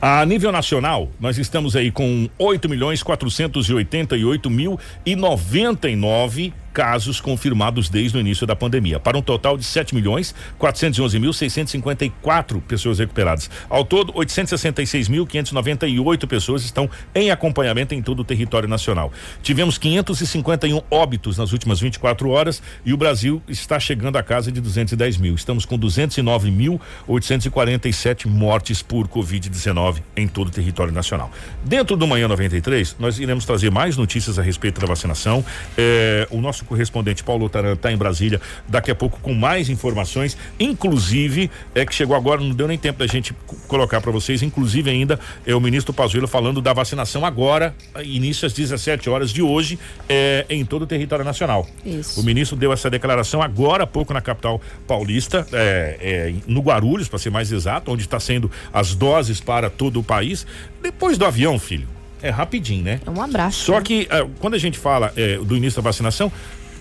A nível nacional, nós estamos aí com 8 milhões 488 mil e 99 casos confirmados desde o início da pandemia, para um total de 7 milhões 411 mil 654 pessoas recuperadas. Ao todo, 866 mil 598 pessoas estão em acompanhamento em todo o território nacional. Tivemos 551 óbitos nas últimas 24 horas e o Brasil está chegando à casa de 210 mil. Estamos com 209 mil 847 mortes por Covid-19 em todo o território nacional. Dentro do Manhã 93, nós iremos trazer mais notícias a respeito da vacinação. Eh, o nosso correspondente Paulo Taran está em Brasília daqui a pouco com mais informações, inclusive é que chegou agora, não deu nem tempo da gente colocar para vocês, inclusive ainda é o ministro Pazuello falando da vacinação agora, início às 17 horas de hoje, é, em todo o território nacional. Isso. O ministro deu essa declaração agora há pouco na capital paulista, é, é, no Guarulhos, para ser mais exato, onde está sendo as doses para todo o país. Depois do avião, filho, é rapidinho, né? É um abraço. Só né? que uh, quando a gente fala uh, do início da vacinação,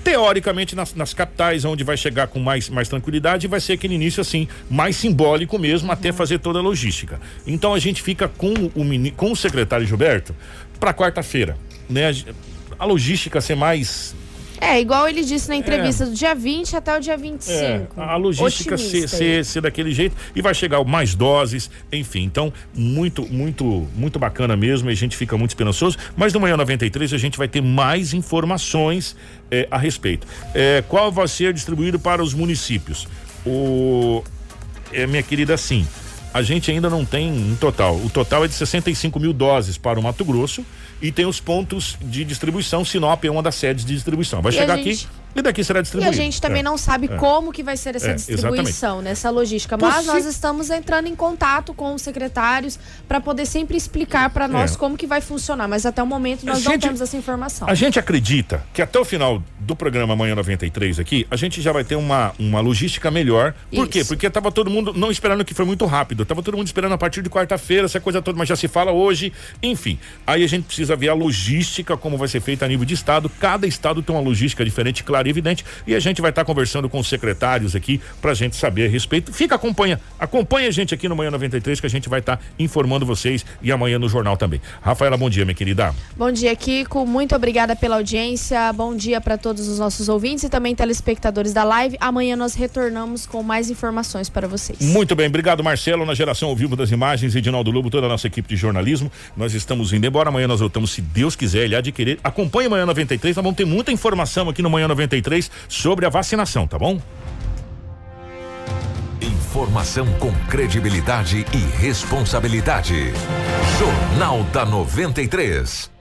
teoricamente nas, nas, capitais onde vai chegar com mais, mais tranquilidade vai ser aquele início assim mais simbólico mesmo uhum. até fazer toda a logística então a gente fica com o com o secretário Gilberto para quarta-feira né a, a, logística ser mais É, igual ele disse na entrevista, é. do dia 20 até o dia 25. É, a logística ser, ser, ser, daquele jeito e vai chegar mais doses, enfim. Então, muito, muito, muito bacana mesmo e a gente fica muito esperançoso. Mas no Manhã 93 a gente vai ter mais informações é, a respeito. É, qual vai ser distribuído para os municípios? O. É, minha querida, sim a gente ainda não tem um total. O total é de 65 mil doses para o Mato Grosso e tem os pontos de distribuição. Sinop é uma das sedes de distribuição. Vai e chegar gente... aqui e daqui será distribuído. E a gente também é. não sabe é. como que vai ser essa é, distribuição, nessa logística. Mas nós estamos entrando em contato com os secretários para poder sempre explicar para nós é. como que vai funcionar. Mas até o momento nós a não gente, temos essa informação. A gente acredita que até o final do programa Amanhã 93 aqui, a gente já vai ter uma, uma logística melhor. Por Isso. quê? Porque estava todo mundo não esperando que foi muito rápido. Tava todo mundo esperando a partir de quarta-feira, essa coisa toda, mas já se fala hoje. Enfim, aí a gente precisa ver a logística, como vai ser feita a nível de estado. Cada estado tem uma logística diferente, claro evidente. E a gente vai estar tá conversando com os secretários aqui para a gente saber a respeito. Fica, acompanha, acompanha a gente aqui no Manhã 93 que a gente vai estar tá informando vocês e amanhã no jornal também. Rafaela, bom dia, minha querida. Bom dia, Kiko. Muito obrigada pela audiência. Bom dia para todos os nossos ouvintes e também telespectadores da live. Amanhã nós retornamos com mais informações para vocês. Muito bem, obrigado, Marcelo, na geração ao vivo das imagens, Edinaldo Lobo, toda a nossa equipe de jornalismo. Nós estamos indo embora. Amanhã nós voltamos, se Deus quiser, ele adquirir. Acompanhe Manhã 93, nós vamos ter muita informação aqui no Manhã 93 sobre a vacinação, tá bom? Informação com credibilidade e responsabilidade. Jornal da 93.